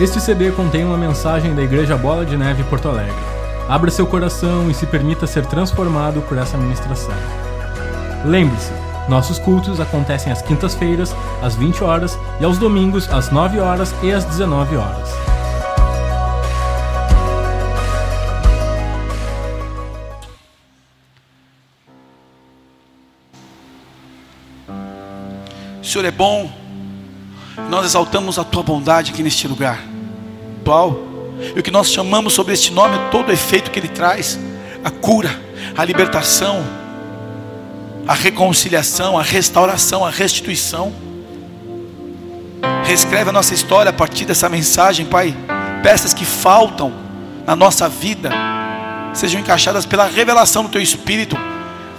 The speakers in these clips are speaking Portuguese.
Este CD contém uma mensagem da Igreja Bola de Neve Porto Alegre. Abra seu coração e se permita ser transformado por essa ministração. Lembre-se, nossos cultos acontecem às quintas-feiras, às 20 horas e aos domingos, às 9 horas e às 19 horas. O Senhor é bom, nós exaltamos a tua bondade aqui neste lugar. Atual. E o que nós chamamos sobre este nome todo o efeito que ele traz: a cura, a libertação, a reconciliação, a restauração, a restituição. Reescreve a nossa história a partir dessa mensagem, Pai. Peças que faltam na nossa vida sejam encaixadas pela revelação do Teu Espírito.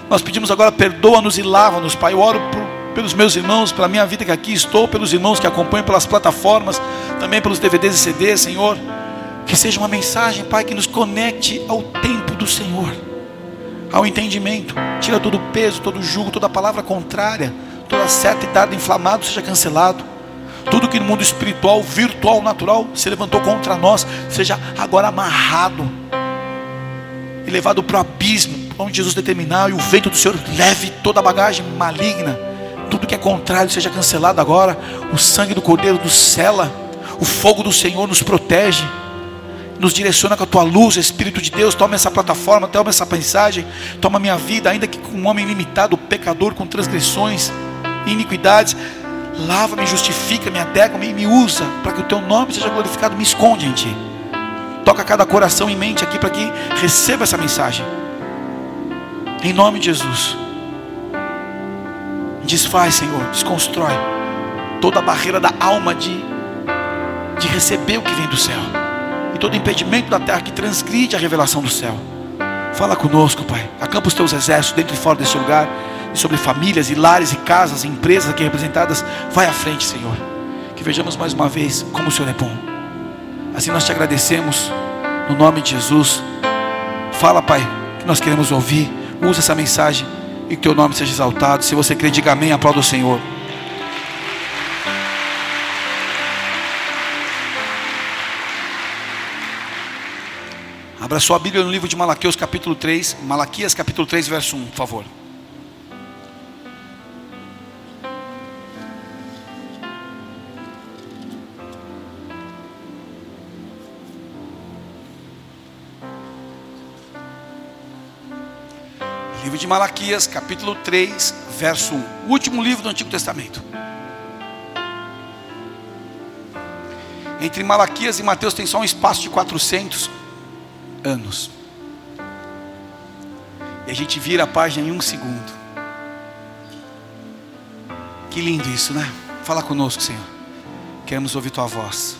Nós pedimos agora, perdoa-nos e lava-nos, Pai. Eu oro por pelos meus irmãos, pela minha vida que aqui estou, pelos irmãos que acompanham pelas plataformas, também pelos DVDs e CDs, Senhor. Que seja uma mensagem, Pai, que nos conecte ao tempo do Senhor, ao entendimento. Tira todo o peso, todo o jugo, toda palavra contrária, toda seta e dardo inflamado seja cancelado. Tudo que no mundo espiritual, virtual, natural se levantou contra nós, seja agora amarrado e levado para o abismo, onde Jesus determinar, e o vento do Senhor leve toda a bagagem maligna tudo que é contrário seja cancelado agora. O sangue do Cordeiro nos cela, o fogo do Senhor nos protege, nos direciona com a tua luz, Espírito de Deus. Toma essa plataforma, toma essa mensagem, toma minha vida, ainda que com um homem limitado, pecador, com transgressões, iniquidades. Lava-me, justifica-me, adequa-me e me usa para que o teu nome seja glorificado. Me esconde em ti. Toca cada coração e mente aqui para que receba essa mensagem. Em nome de Jesus. Desfaz, Senhor, desconstrói toda a barreira da alma de, de receber o que vem do céu, e todo impedimento da terra que transgride a revelação do céu. Fala conosco, Pai. Acampa os teus exércitos dentro e fora desse lugar, e sobre famílias, e lares, e casas, e empresas aqui representadas. Vai à frente, Senhor. Que vejamos mais uma vez como o Senhor é bom. Assim nós te agradecemos, no nome de Jesus. Fala, Pai, que nós queremos ouvir. Usa essa mensagem e que teu nome seja exaltado. Se você crê, diga amém, aplauda o Senhor. Abra sua Bíblia no livro de Malaquias, capítulo 3. Malaquias, capítulo 3, verso 1, por favor. Livro de Malaquias, capítulo 3, verso 1. O último livro do Antigo Testamento. Entre Malaquias e Mateus tem só um espaço de 400 anos. E a gente vira a página em um segundo. Que lindo isso, né? Fala conosco, Senhor. Queremos ouvir tua voz.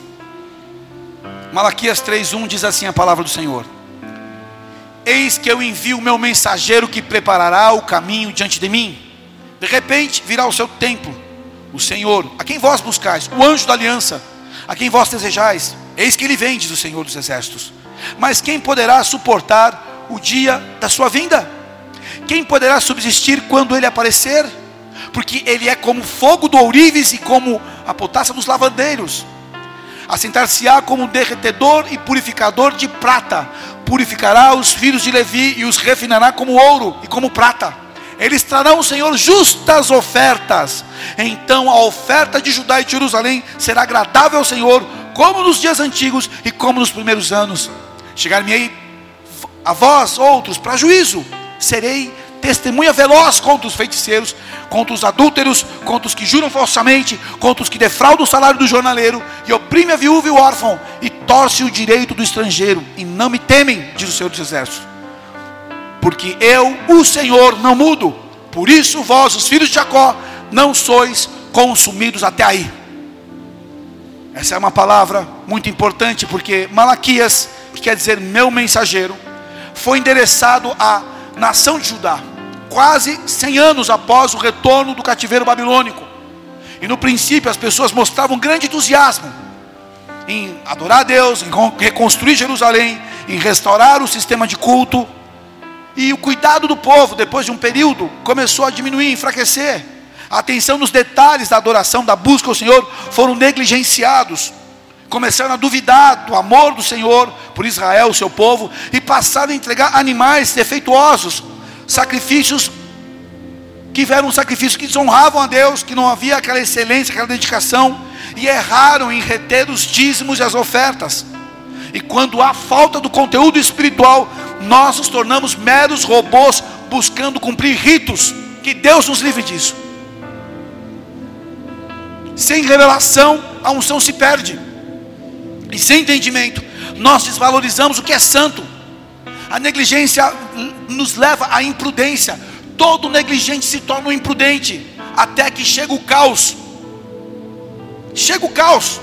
Malaquias 3:1 diz assim a palavra do Senhor: Eis que eu envio o meu mensageiro que preparará o caminho diante de mim. De repente virá o seu templo, o Senhor, a quem vós buscais, o anjo da aliança, a quem vós desejais. Eis que ele vem, diz o Senhor dos exércitos. Mas quem poderá suportar o dia da sua vinda? Quem poderá subsistir quando ele aparecer? Porque ele é como fogo do ourives e como a potássia dos lavandeiros. Assentar-se-á como derretedor e purificador de prata. Purificará os filhos de Levi e os refinará como ouro e como prata. Eles trarão, Senhor, justas ofertas. Então a oferta de Judá e de Jerusalém será agradável ao Senhor, como nos dias antigos e como nos primeiros anos. Chegar-me-ei a vós, outros, para juízo. Serei testemunha veloz contra os feiticeiros, contra os adúlteros, contra os que juram falsamente, contra os que defraudam o salário do jornaleiro, e oprime a viúva e o órfão, e torce o direito do estrangeiro, e não me temem, diz o Senhor dos Exércitos, porque eu, o Senhor, não mudo, por isso vós, os filhos de Jacó, não sois consumidos até aí. Essa é uma palavra muito importante, porque Malaquias, que quer dizer meu mensageiro, foi endereçado à nação de Judá, quase 100 anos após o retorno do cativeiro babilônico. E no princípio as pessoas mostravam grande entusiasmo em adorar a Deus, em reconstruir Jerusalém, em restaurar o sistema de culto. E o cuidado do povo, depois de um período, começou a diminuir, enfraquecer. A atenção nos detalhes da adoração, da busca ao Senhor, foram negligenciados. Começaram a duvidar do amor do Senhor por Israel, o seu povo, e passaram a entregar animais defeituosos, sacrifícios que eram sacrifícios que desonravam a Deus, que não havia aquela excelência, aquela dedicação, e erraram em reter os dízimos e as ofertas. E quando há falta do conteúdo espiritual, nós nos tornamos meros robôs buscando cumprir ritos. Que Deus nos livre disso. Sem revelação, a unção se perde. E sem entendimento, nós desvalorizamos o que é santo. A negligência nos leva à imprudência. Todo negligente se torna um imprudente, até que chega o caos. Chega o caos.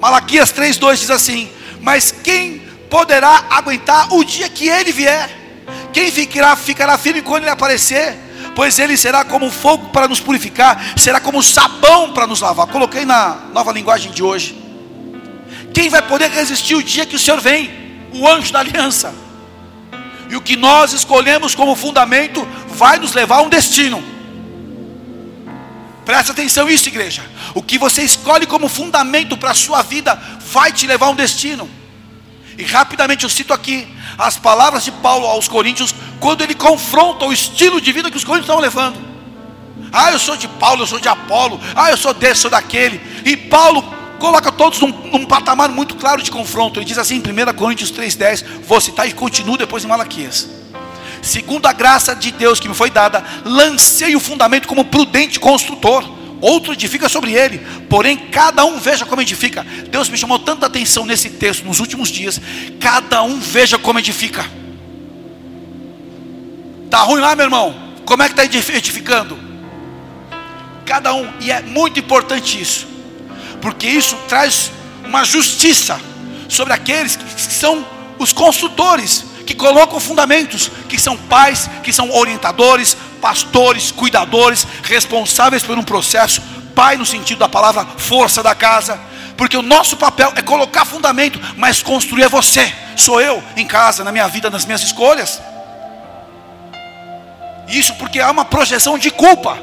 Malaquias 3:2 diz assim: "Mas quem poderá aguentar o dia que ele vier? Quem ficará ficará firme quando ele aparecer?" pois ele será como fogo para nos purificar, será como sabão para nos lavar. Coloquei na nova linguagem de hoje. Quem vai poder resistir o dia que o Senhor vem? O anjo da aliança. E o que nós escolhemos como fundamento vai nos levar a um destino. Presta atenção nisso, igreja. O que você escolhe como fundamento para a sua vida vai te levar a um destino. E rapidamente eu cito aqui as palavras de Paulo aos Coríntios, quando ele confronta o estilo de vida que os Coríntios estavam levando. Ah, eu sou de Paulo, eu sou de Apolo, ah, eu sou desse, sou daquele. E Paulo coloca todos num, num, patamar muito claro de confronto. Ele diz assim em 1 Coríntios 3,10, vou citar e continuo depois em Malaquias. Segundo a graça de Deus que me foi dada, lancei o fundamento como prudente construtor. Outro edifica sobre ele, porém cada um veja como edifica. Deus me chamou tanta atenção nesse texto nos últimos dias. Cada um veja como edifica. Tá ruim lá, meu irmão? Como é que está edificando? Cada um, e é muito importante isso porque isso traz uma justiça sobre aqueles que são os construtores, que colocam fundamentos, que são pais, que são orientadores, pastores, cuidadores, responsáveis por um processo, pai no sentido da palavra força da casa, porque o nosso papel é colocar fundamento, mas construir é você, sou eu em casa, na minha vida, nas minhas escolhas. Isso porque há uma projeção de culpa.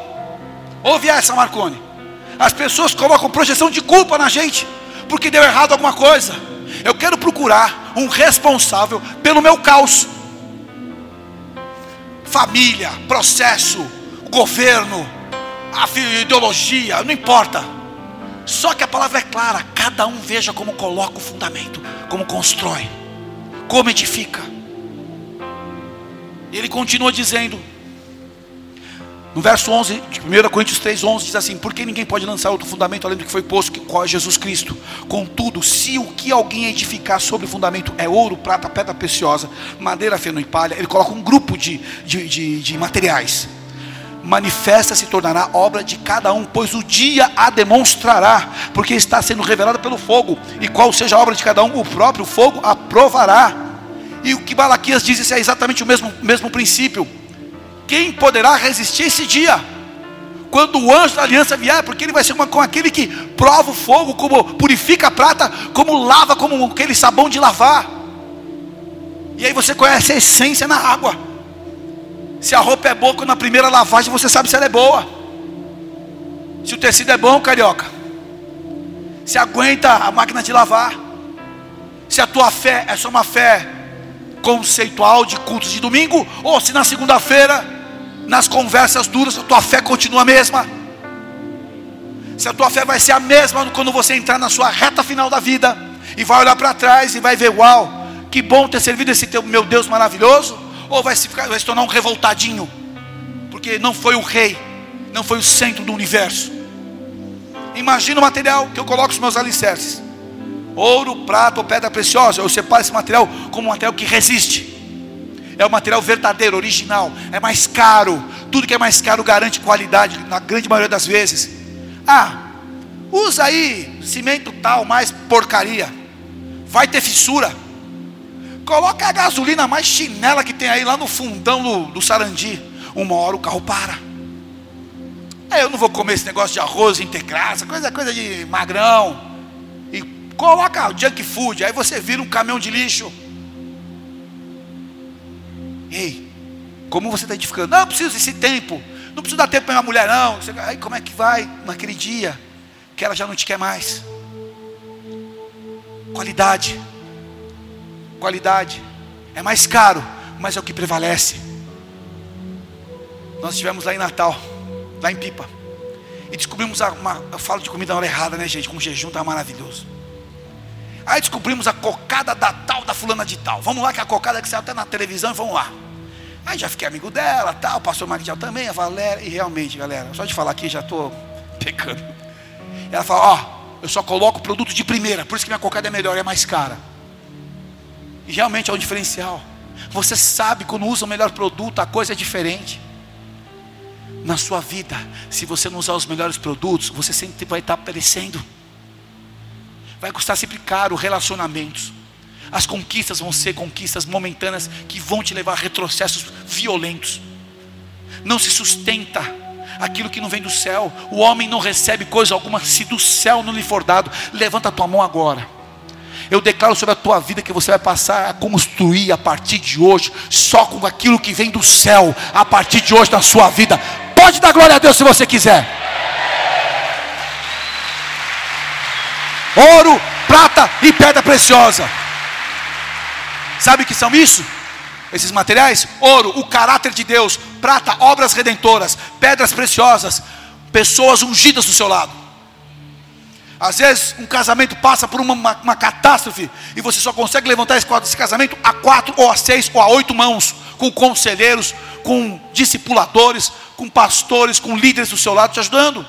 Ouve essa, Marconi. As pessoas colocam projeção de culpa na gente, porque deu errado alguma coisa. Eu quero procurar um responsável pelo meu caos. Família, processo, governo, ideologia, não importa. Só que a palavra é clara: cada um veja como coloca o fundamento, como constrói, como edifica. Ele continua dizendo: no verso 11 de 1 Coríntios 3, 11 diz assim: Porque ninguém pode lançar outro fundamento além do que foi posto, qual é Jesus Cristo. Contudo, se o que alguém edificar sobre o fundamento é ouro, prata, pedra preciosa, madeira, feno e palha, ele coloca um grupo de, de, de, de materiais. Manifesta se tornará obra de cada um, pois o dia a demonstrará, porque está sendo revelada pelo fogo, e qual seja a obra de cada um, o próprio fogo aprovará. E o que Malaquias diz, é exatamente o mesmo, mesmo princípio quem poderá resistir esse dia? Quando o anjo da aliança vier, porque ele vai ser uma, com aquele que prova o fogo, como purifica a prata, como lava, como aquele sabão de lavar. E aí você conhece a essência na água. Se a roupa é boa, na primeira lavagem você sabe se ela é boa. Se o tecido é bom, carioca. Se aguenta a máquina de lavar. Se a tua fé é só uma fé conceitual de cultos de domingo, ou se na segunda-feira nas conversas duras, a tua fé continua a mesma. Se a tua fé vai ser a mesma quando você entrar na sua reta final da vida e vai olhar para trás e vai ver, uau, que bom ter servido esse teu, meu Deus maravilhoso, ou vai se, ficar, vai se tornar um revoltadinho, porque não foi o rei, não foi o centro do universo. Imagina o material que eu coloco os meus alicerces: ouro, prata ou pedra preciosa. Eu separo esse material como um material que resiste é o material verdadeiro, original, é mais caro. Tudo que é mais caro garante qualidade, na grande maioria das vezes. Ah, usa aí cimento tal, mais porcaria, vai ter fissura. Coloca a gasolina mais chinela que tem aí lá no fundão do, do Sarandi. Uma hora o carro para. Eu não vou comer esse negócio de arroz integrado, coisa, coisa de magrão. E coloca junk food, aí você vira um caminhão de lixo. Ei, como você está edificando? Não, preciso desse tempo. Não preciso dar tempo para minha mulher, não. Aí como é que vai naquele dia que ela já não te quer mais? Qualidade. Qualidade. É mais caro, mas é o que prevalece. Nós estivemos lá em Natal, lá em Pipa. E descobrimos uma. Eu falo de comida na hora errada, né, gente? Com jejum tá maravilhoso. Aí descobrimos a cocada da tal, da fulana de tal. Vamos lá, que a cocada que saiu até na televisão, vamos lá. Aí já fiquei amigo dela, tal, o pastor também, a Valéria. E realmente, galera, só de falar aqui já estou pecando. Ela fala: Ó, oh, eu só coloco produto de primeira, por isso que minha cocada é melhor, é mais cara. E realmente é um diferencial. Você sabe quando usa o melhor produto, a coisa é diferente. Na sua vida, se você não usar os melhores produtos, você sempre vai estar perecendo. Vai custar sempre caro relacionamentos. As conquistas vão ser conquistas momentâneas que vão te levar a retrocessos violentos. Não se sustenta aquilo que não vem do céu. O homem não recebe coisa alguma se do céu não lhe for dado. Levanta a tua mão agora. Eu declaro sobre a tua vida que você vai passar a construir a partir de hoje, só com aquilo que vem do céu, a partir de hoje na sua vida. Pode dar glória a Deus se você quiser. Ouro, prata e pedra preciosa. Sabe o que são isso? Esses materiais? Ouro, o caráter de Deus, prata, obras redentoras, pedras preciosas, pessoas ungidas do seu lado. Às vezes um casamento passa por uma, uma, uma catástrofe e você só consegue levantar esse, esse casamento a quatro ou a seis ou a oito mãos, com conselheiros, com discipuladores, com pastores, com líderes do seu lado te ajudando.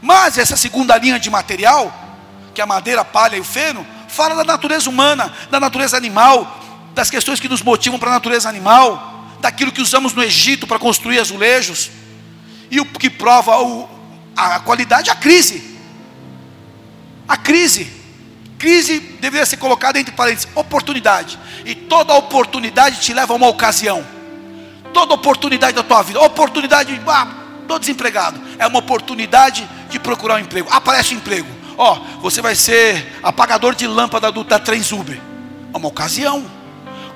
Mas essa segunda linha de material, que é a madeira, a palha e o feno, fala da natureza humana, da natureza animal, das questões que nos motivam para a natureza animal, daquilo que usamos no Egito para construir azulejos, e o que prova o, a qualidade, a crise. A crise. Crise deveria ser colocada entre parênteses, oportunidade. E toda oportunidade te leva a uma ocasião. Toda oportunidade da tua vida, oportunidade, ah, estou desempregado. É uma oportunidade de procurar um emprego. Aparece um emprego. Ó, oh, você vai ser apagador de lâmpada do, da Trenzub. É uma ocasião.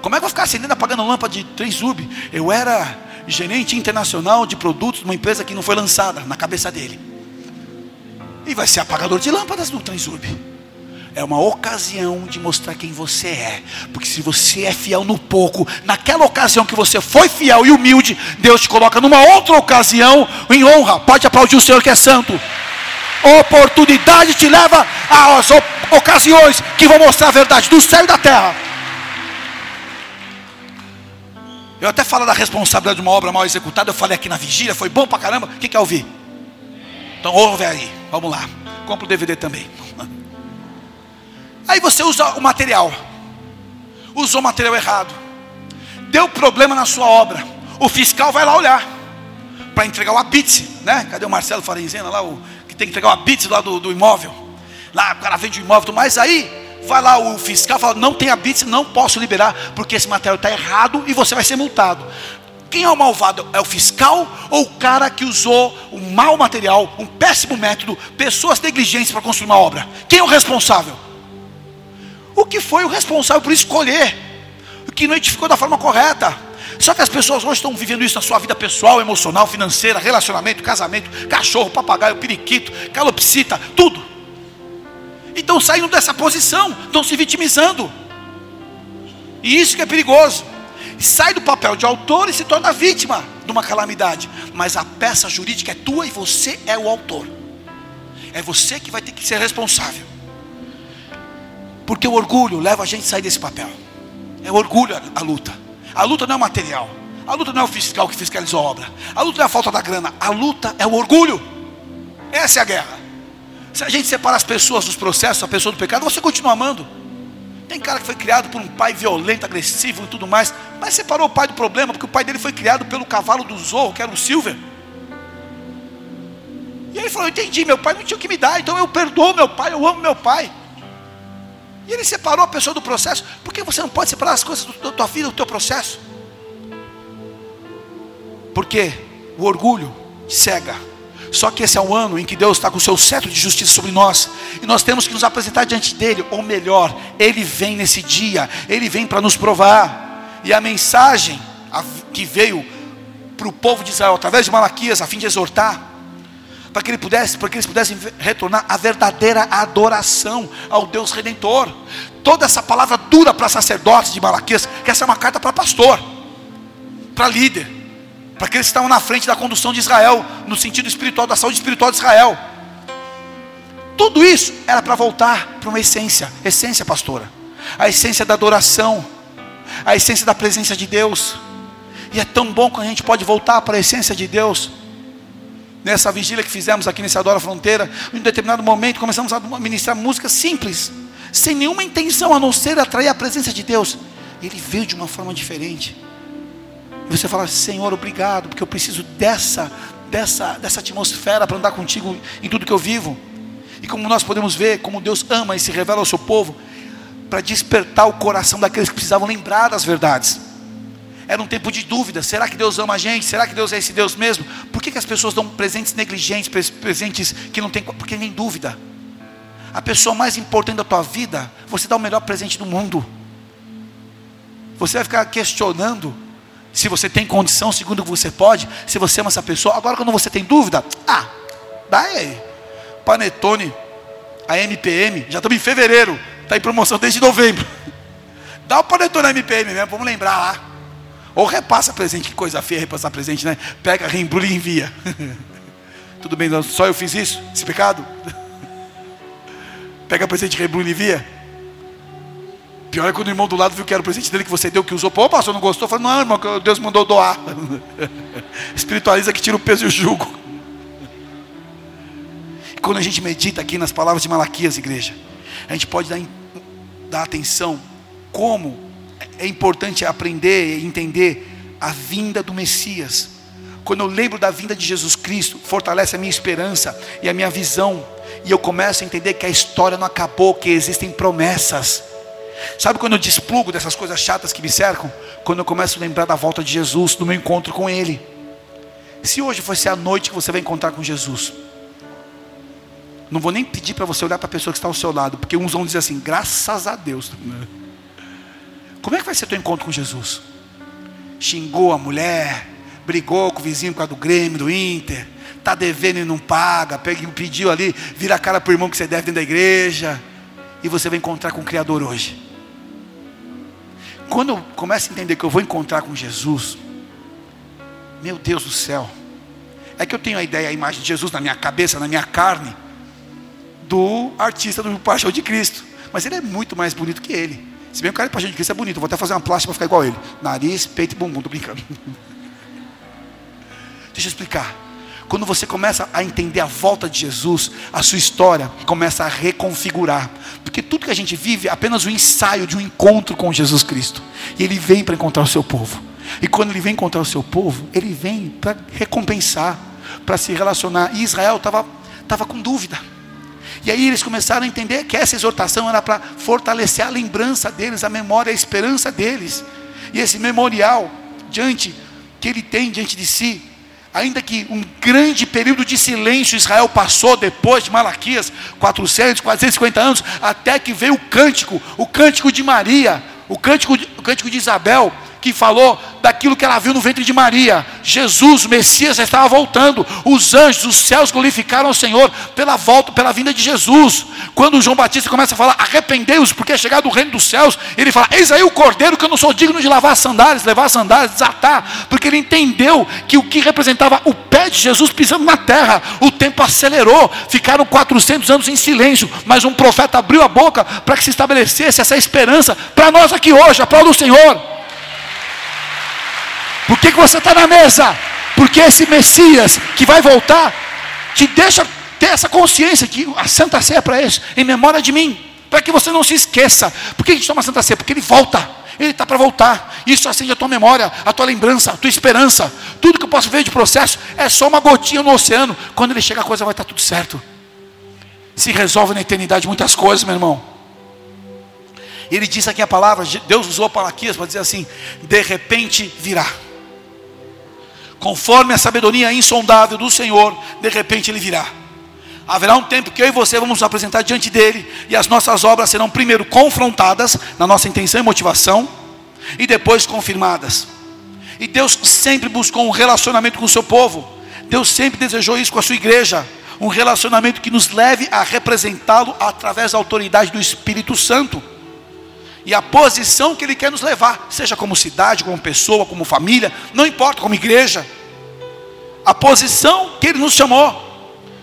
Como é que eu vou ficar acendendo apagando lâmpada de Trenzub? Eu era gerente internacional de produtos de uma empresa que não foi lançada na cabeça dele. E vai ser apagador de lâmpadas no Transub. É uma ocasião de mostrar quem você é. Porque se você é fiel no pouco, naquela ocasião que você foi fiel e humilde, Deus te coloca numa outra ocasião em honra. Pode aplaudir o Senhor que é santo. Oportunidade te leva às ocasiões que vão mostrar a verdade do céu e da terra. Eu até falo da responsabilidade de uma obra mal executada. Eu falei aqui na vigília, foi bom pra caramba. Quem quer ouvir? Então ouve aí, vamos lá. Compra o DVD também. Aí você usa o material. Usou o material errado. Deu problema na sua obra. O fiscal vai lá olhar. Para entregar o abitse, né? Cadê o Marcelo Farenzena lá? O, que tem que entregar o abitse lá do, do imóvel. Lá o cara vende o imóvel, mas aí vai lá o fiscal fala: não tem abitse, não posso liberar, porque esse material está errado e você vai ser multado. Quem é o malvado? É o fiscal ou o cara que usou um mau material, um péssimo método, pessoas negligentes para construir uma obra? Quem é o responsável? O que foi o responsável por escolher? Que não edificou da forma correta? Só que as pessoas hoje estão vivendo isso na sua vida pessoal, emocional, financeira, relacionamento, casamento, cachorro, papagaio, periquito, calopsita, tudo. E estão saindo dessa posição, estão se vitimizando. E isso que é perigoso sai do papel de autor e se torna vítima de uma calamidade. Mas a peça jurídica é tua e você é o autor. É você que vai ter que ser responsável. Porque o orgulho leva a gente a sair desse papel. É orgulho a, luta. A luta não é material. A luta não é o fiscal que fiscalizou a obra. A luta não é a falta da grana. A luta é o orgulho. Essa é a guerra. Se a gente separar as pessoas dos processos, a pessoa do pecado, você continua amando. Tem cara que foi criado por um pai violento, agressivo e tudo mais, mas separou o pai do problema, porque o pai dele foi criado pelo cavalo do Zorro, que era o Silver. E ele falou: Entendi, meu pai não tinha o que me dar, então eu perdoo meu pai, eu amo meu pai. E ele separou a pessoa do processo, por que você não pode separar as coisas da tua vida do teu processo? Porque o orgulho cega. Só que esse é o ano em que Deus está com o seu cetro de justiça sobre nós. E nós temos que nos apresentar diante dele. Ou melhor, ele vem nesse dia. Ele vem para nos provar. E a mensagem que veio para o povo de Israel através de Malaquias, a fim de exortar, para que ele pudesse, para que eles pudessem retornar à verdadeira adoração ao Deus redentor. Toda essa palavra dura para sacerdotes de Malaquias, que essa é uma carta para pastor, para líder, para aqueles que estavam na frente da condução de Israel, no sentido espiritual, da saúde espiritual de Israel. Tudo isso era para voltar para uma essência, essência pastora, a essência da adoração, a essência da presença de Deus. E é tão bom quando a gente pode voltar para a essência de Deus. Nessa vigília que fizemos aqui nesse Adora Fronteira, em um determinado momento começamos a ministrar música simples, sem nenhuma intenção a não ser atrair a presença de Deus. Ele veio de uma forma diferente. E você fala, Senhor, obrigado, porque eu preciso dessa, dessa, dessa atmosfera para andar contigo em tudo que eu vivo. E como nós podemos ver, como Deus ama e se revela ao seu povo, para despertar o coração daqueles que precisavam lembrar das verdades. Era um tempo de dúvida: será que Deus ama a gente? Será que Deus é esse Deus mesmo? Por que, que as pessoas dão presentes negligentes, presentes que não tem. Porque nem dúvida. A pessoa mais importante da tua vida, você dá o melhor presente do mundo. Você vai ficar questionando se você tem condição, segundo que você pode, se você ama essa pessoa. Agora, quando você tem dúvida, ah, dá aí. Panetone, a MPM, já estamos em fevereiro, está em promoção desde novembro. Dá o panetone na MPM mesmo, vamos lembrar lá. Ou repassa presente, que coisa feia repassar presente, né? Pega, reembrulha e envia. Tudo bem, só eu fiz isso? Esse pecado? Pega presente, reembrulha e envia. Pior é quando o irmão do lado viu que era o presente dele que você deu, que usou. Pô, pastor, não gostou? Falei, não, irmão, Deus mandou doar. Espiritualiza que tira o peso e o jugo. E quando a gente medita aqui nas palavras de Malaquias, igreja, a gente pode dar, dar atenção como é importante aprender e entender a vinda do Messias. Quando eu lembro da vinda de Jesus Cristo, fortalece a minha esperança e a minha visão, e eu começo a entender que a história não acabou, que existem promessas. Sabe quando eu desplugo dessas coisas chatas que me cercam? Quando eu começo a lembrar da volta de Jesus, do meu encontro com Ele. Se hoje fosse a noite que você vai encontrar com Jesus, não vou nem pedir para você olhar para a pessoa que está ao seu lado, porque uns vão dizer assim, graças a Deus. Como é que vai ser teu encontro com Jesus? Xingou a mulher, brigou com o vizinho por causa do Grêmio, do Inter, está devendo e não paga, pediu ali, vira a cara para o irmão que você deve dentro da igreja, e você vai encontrar com o Criador hoje. Quando eu começo a entender que eu vou encontrar com Jesus, meu Deus do céu, é que eu tenho a ideia, a imagem de Jesus na minha cabeça, na minha carne, do artista do Paixão de Cristo, mas ele é muito mais bonito que ele. Se bem que o cara Paixão de Cristo é bonito, vou até fazer uma plástica para ficar igual a ele: nariz, peito e bumbum, estou brincando. Deixa eu explicar. Quando você começa a entender a volta de Jesus, a sua história começa a reconfigurar. Porque tudo que a gente vive é apenas o um ensaio de um encontro com Jesus Cristo. E ele vem para encontrar o seu povo. E quando ele vem encontrar o seu povo, ele vem para recompensar, para se relacionar. E Israel estava tava com dúvida. E aí eles começaram a entender que essa exortação era para fortalecer a lembrança deles, a memória, a esperança deles. E esse memorial diante que ele tem diante de si, ainda que um grande período de silêncio Israel passou depois de Malaquias, 400, 450 anos, até que veio o cântico, o cântico de Maria, o cântico, o cântico de Isabel, que falou daquilo que ela viu no ventre de Maria. Jesus, o Messias, estava voltando. Os anjos, os céus glorificaram o Senhor pela volta, pela vinda de Jesus. Quando João Batista começa a falar, arrependei-os, porque é chegado o reino dos céus, ele fala: Eis aí o cordeiro que eu não sou digno de lavar as sandálias, levar as sandálias, desatar, porque ele entendeu que o que representava o pé de Jesus pisando na terra, o tempo acelerou, ficaram 400 anos em silêncio, mas um profeta abriu a boca para que se estabelecesse essa esperança para nós aqui hoje, aplauda o Senhor. Por que, que você está na mesa? Porque esse Messias que vai voltar te deixa ter essa consciência que a Santa Ceia é para isso, em memória de mim, para que você não se esqueça. Por que a gente toma a Santa Ceia? Porque ele volta. Ele está para voltar. Isso acende a tua memória, a tua lembrança, a tua esperança. Tudo que eu posso ver de processo é só uma gotinha no oceano. Quando ele chegar, a coisa vai estar tudo certo. Se resolve na eternidade muitas coisas, meu irmão. Ele disse aqui a palavra, Deus usou Palaquias para dizer assim: de repente virá conforme a sabedoria insondável do Senhor, de repente ele virá. Haverá um tempo que eu e você vamos nos apresentar diante dele, e as nossas obras serão primeiro confrontadas na nossa intenção e motivação, e depois confirmadas. E Deus sempre buscou um relacionamento com o seu povo, Deus sempre desejou isso com a sua igreja, um relacionamento que nos leve a representá-lo através da autoridade do Espírito Santo e a posição que Ele quer nos levar, seja como cidade, como pessoa, como família, não importa, como igreja, a posição que Ele nos chamou.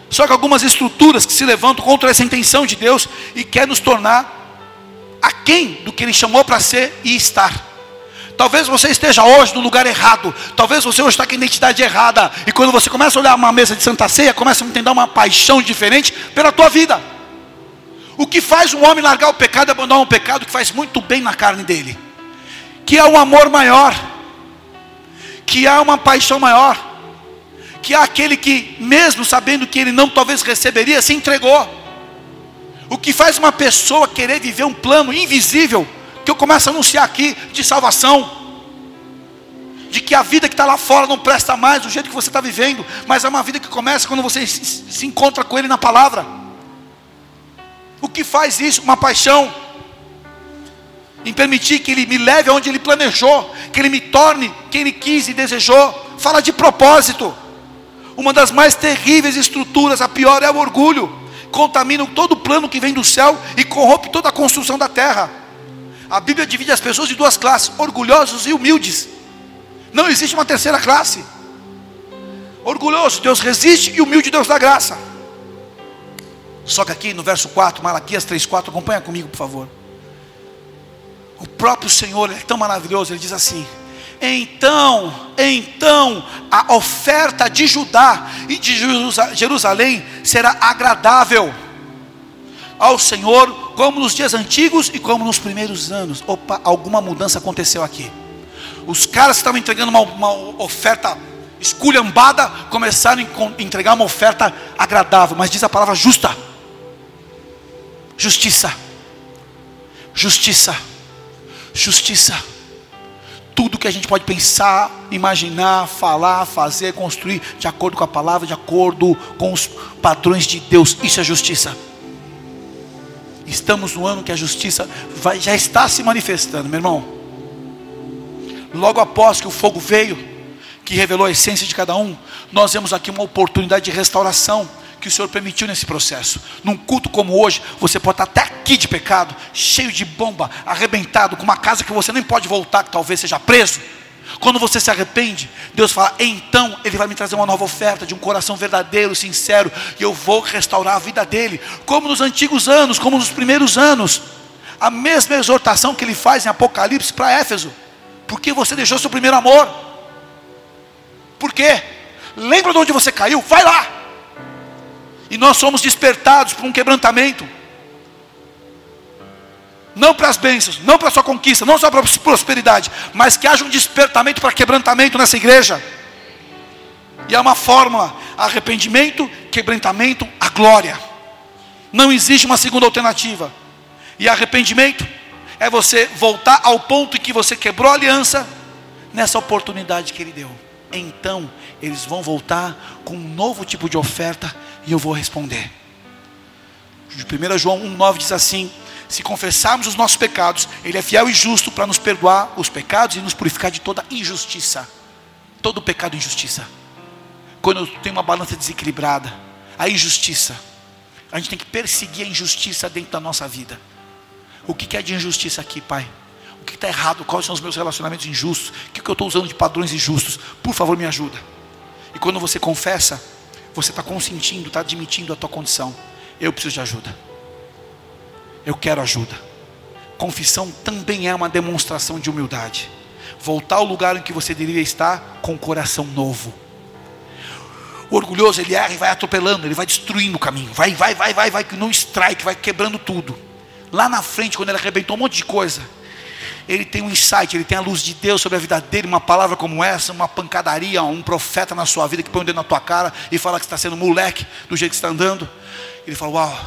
Só que algumas estruturas que se levantam contra essa intenção de Deus e quer nos tornar aquém do que Ele chamou para ser e estar. Talvez você esteja hoje no lugar errado. Talvez você hoje está com a identidade errada. E quando você começa a olhar uma mesa de Santa Ceia, começa a entender uma paixão diferente pela tua vida. O que faz um homem largar o pecado e abandonar um pecado que faz muito bem na carne dele. Que há um amor maior. Que há uma paixão maior. Que há aquele que, mesmo sabendo que ele não talvez receberia, se entregou. O que faz uma pessoa querer viver um plano invisível que eu começo a anunciar aqui de salvação. De que a vida que está lá fora não presta mais do jeito que você está vivendo, mas é uma vida que começa quando você se encontra com Ele na palavra. O que faz isso? Uma paixão. Em permitir que Ele me leve aonde Ele planejou, que Ele me torne quem Ele quis e desejou. Fala de propósito. Uma das mais terríveis estruturas, a pior é o orgulho. Contamina todo o plano que vem do céu e corrompe toda a construção da terra. A Bíblia divide as pessoas em duas classes: orgulhosos e humildes. Não existe uma terceira classe. Orgulhoso, Deus resiste, e humilde, Deus dá graça. Só que aqui no verso 4, Malaquias 3,4, acompanha comigo, por favor. O próprio Senhor é tão maravilhoso, ele diz assim: Então, então, a oferta de Judá e de Jerusalém será agradável ao Senhor, como nos dias antigos e como nos primeiros anos. Opa, alguma mudança aconteceu aqui. Os caras estavam entregando uma, uma oferta esculhambada começaram a entregar uma oferta agradável, mas diz a palavra justa. Justiça. Justiça. Justiça. Tudo que a gente pode pensar, imaginar, falar, fazer, construir, de acordo com a palavra, de acordo com os padrões de Deus, isso é justiça. Estamos no ano que a justiça vai, já está se manifestando, meu irmão. Logo após que o fogo veio, que revelou a essência de cada um, nós vemos aqui uma oportunidade de restauração que o Senhor permitiu nesse processo. Num culto como hoje, você pode estar até aqui de pecado, cheio de bomba, arrebentado, com uma casa que você nem pode voltar, que talvez seja preso. Quando você se arrepende, Deus fala: então Ele vai me trazer uma nova oferta de um coração verdadeiro, sincero, e eu vou restaurar a vida dele, como nos antigos anos, como nos primeiros anos. A mesma exortação que ele faz em Apocalipse para Éfeso: porque você deixou seu primeiro amor? Por quê? Lembra de onde você caiu? Vai lá. E nós somos despertados por um quebrantamento não para as bênçãos, não para a sua conquista, não só para a prosperidade, mas que haja um despertamento para quebrantamento nessa igreja. E é uma fórmula: arrependimento, quebrantamento, a glória. Não existe uma segunda alternativa. E arrependimento é você voltar ao ponto em que você quebrou a aliança nessa oportunidade que ele deu. Então, eles vão voltar com um novo tipo de oferta e eu vou responder. 1 João 1,9 diz assim: se confessarmos os nossos pecados, Ele é fiel e justo para nos perdoar os pecados e nos purificar de toda injustiça. Todo pecado e injustiça. Quando eu tenho uma balança desequilibrada, a injustiça, a gente tem que perseguir a injustiça dentro da nossa vida. O que é de injustiça aqui, Pai? O que está errado? Quais são os meus relacionamentos injustos? O que eu estou usando de padrões injustos? Por favor, me ajuda. E quando você confessa, você está consentindo, está admitindo a tua condição. Eu preciso de ajuda eu quero ajuda. Confissão também é uma demonstração de humildade. Voltar ao lugar em que você deveria estar com o coração novo. O orgulhoso, ele erra e vai atropelando, ele vai destruindo o caminho. Vai, vai, vai, vai, vai, que não strike, vai quebrando tudo. Lá na frente, quando ele arrebentou um monte de coisa, ele tem um insight, ele tem a luz de Deus sobre a vida dele, uma palavra como essa, uma pancadaria, um profeta na sua vida que põe o dedo na tua cara e fala que está sendo moleque do jeito que está andando. Ele fala: Uau,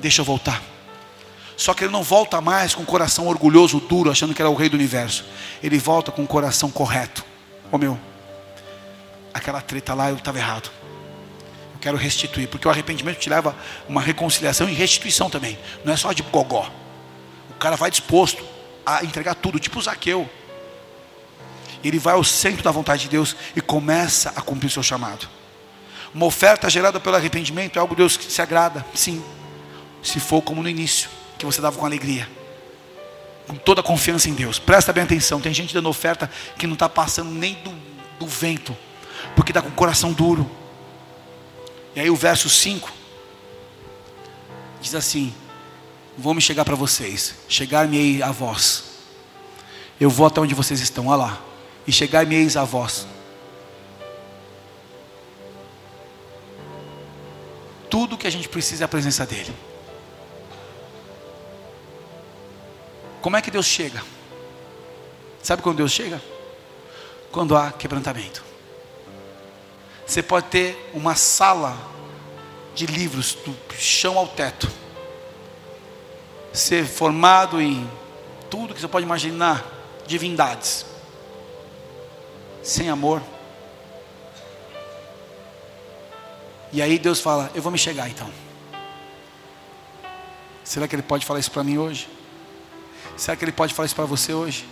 deixa eu voltar. Só que ele não volta mais com o coração orgulhoso, duro, achando que era o rei do universo. Ele volta com o coração correto. Ô oh, meu, aquela treta lá eu estava errado. Eu quero restituir, porque o arrependimento te leva a uma reconciliação e restituição também. Não é só de gogó. O cara vai disposto a entregar tudo, tipo Zaqueu. Ele vai ao centro da vontade de Deus e começa a cumprir o seu chamado. Uma oferta gerada pelo arrependimento é algo Deus que se agrada, sim. Se for como no início, que você dava com alegria, com toda a confiança em Deus. Presta bem atenção, tem gente dando oferta que não está passando nem do, do vento, porque está com o coração duro. E aí o verso 5 diz assim: Vou me chegar para vocês, chegar-me a vós. Eu vou até onde vocês estão, olha lá. E chegar-me eis a vós. Tudo que a gente precisa é a presença dEle. Como é que Deus chega? Sabe quando Deus chega? Quando há quebrantamento. Você pode ter uma sala de livros do chão ao teto. Ser formado em tudo que você pode imaginar, divindades. Sem amor. E aí Deus fala: Eu vou me chegar então. Será que Ele pode falar isso para mim hoje? Será que Ele pode falar isso para você hoje?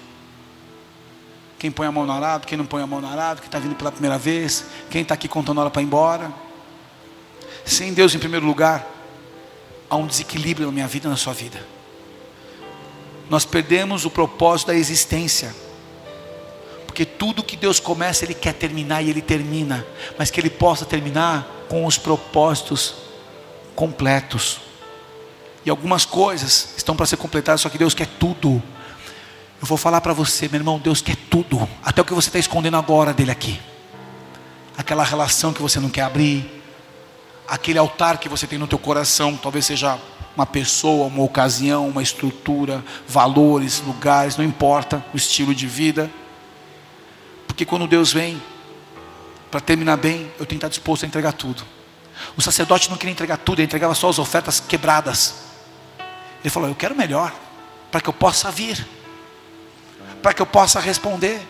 Quem põe a mão no arado, quem não põe a mão no arado, quem está vindo pela primeira vez, quem está aqui contando hora para ir embora. Sem Deus em primeiro lugar, há um desequilíbrio na minha vida e na sua vida. Nós perdemos o propósito da existência. Porque tudo que Deus começa, Ele quer terminar e Ele termina. Mas que Ele possa terminar com os propósitos completos. E algumas coisas estão para ser completadas, só que Deus quer tudo. Eu vou falar para você, meu irmão, Deus quer tudo. Até o que você está escondendo agora dele aqui. Aquela relação que você não quer abrir. Aquele altar que você tem no teu coração, talvez seja uma pessoa, uma ocasião, uma estrutura, valores, lugares, não importa o estilo de vida. Porque quando Deus vem, para terminar bem, eu tenho que estar disposto a entregar tudo. O sacerdote não queria entregar tudo, ele entregava só as ofertas quebradas. Ele falou: Eu quero melhor, para que eu possa vir, para que eu possa responder.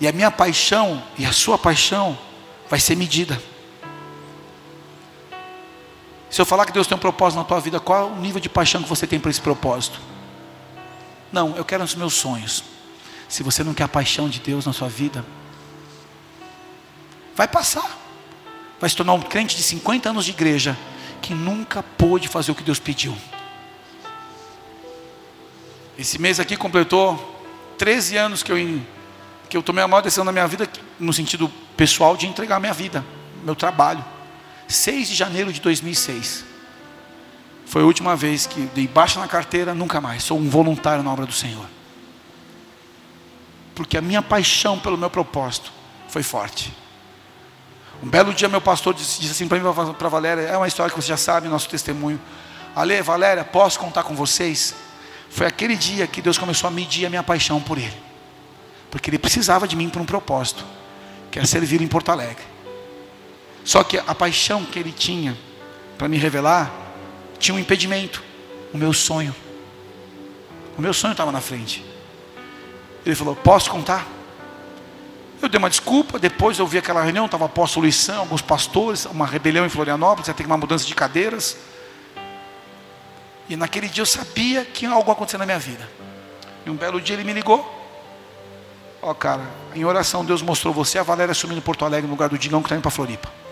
E a minha paixão e a sua paixão vai ser medida. Se eu falar que Deus tem um propósito na tua vida, qual é o nível de paixão que você tem para esse propósito? Não, eu quero os meus sonhos. Se você não quer a paixão de Deus na sua vida, vai passar. Vai se tornar um crente de 50 anos de igreja que nunca pôde fazer o que Deus pediu. Esse mês aqui completou 13 anos que eu, que eu tomei a maior decisão na minha vida, no sentido pessoal, de entregar minha vida, meu trabalho. 6 de janeiro de 2006. Foi a última vez que dei baixa na carteira, nunca mais. Sou um voluntário na obra do Senhor. Porque a minha paixão pelo meu propósito foi forte. Um belo dia meu pastor disse, disse assim para mim, para Valéria, é uma história que você já sabe, nosso testemunho. Ale, Valéria, posso contar com vocês? Foi aquele dia que Deus começou a medir a minha paixão por Ele. Porque Ele precisava de mim para um propósito, que era servir em Porto Alegre. Só que a paixão que Ele tinha para me revelar, tinha um impedimento, o meu sonho. O meu sonho estava na frente. Ele falou, posso contar? Eu dei uma desculpa, depois eu vi aquela reunião, estava apóstolo Luição, alguns pastores, uma rebelião em Florianópolis, ia ter uma mudança de cadeiras. E naquele dia eu sabia que algo acontecer na minha vida. E um belo dia ele me ligou. Ó, oh, cara, em oração Deus mostrou você, a Valéria assumindo Porto Alegre no lugar do Digão que está indo para Floripa.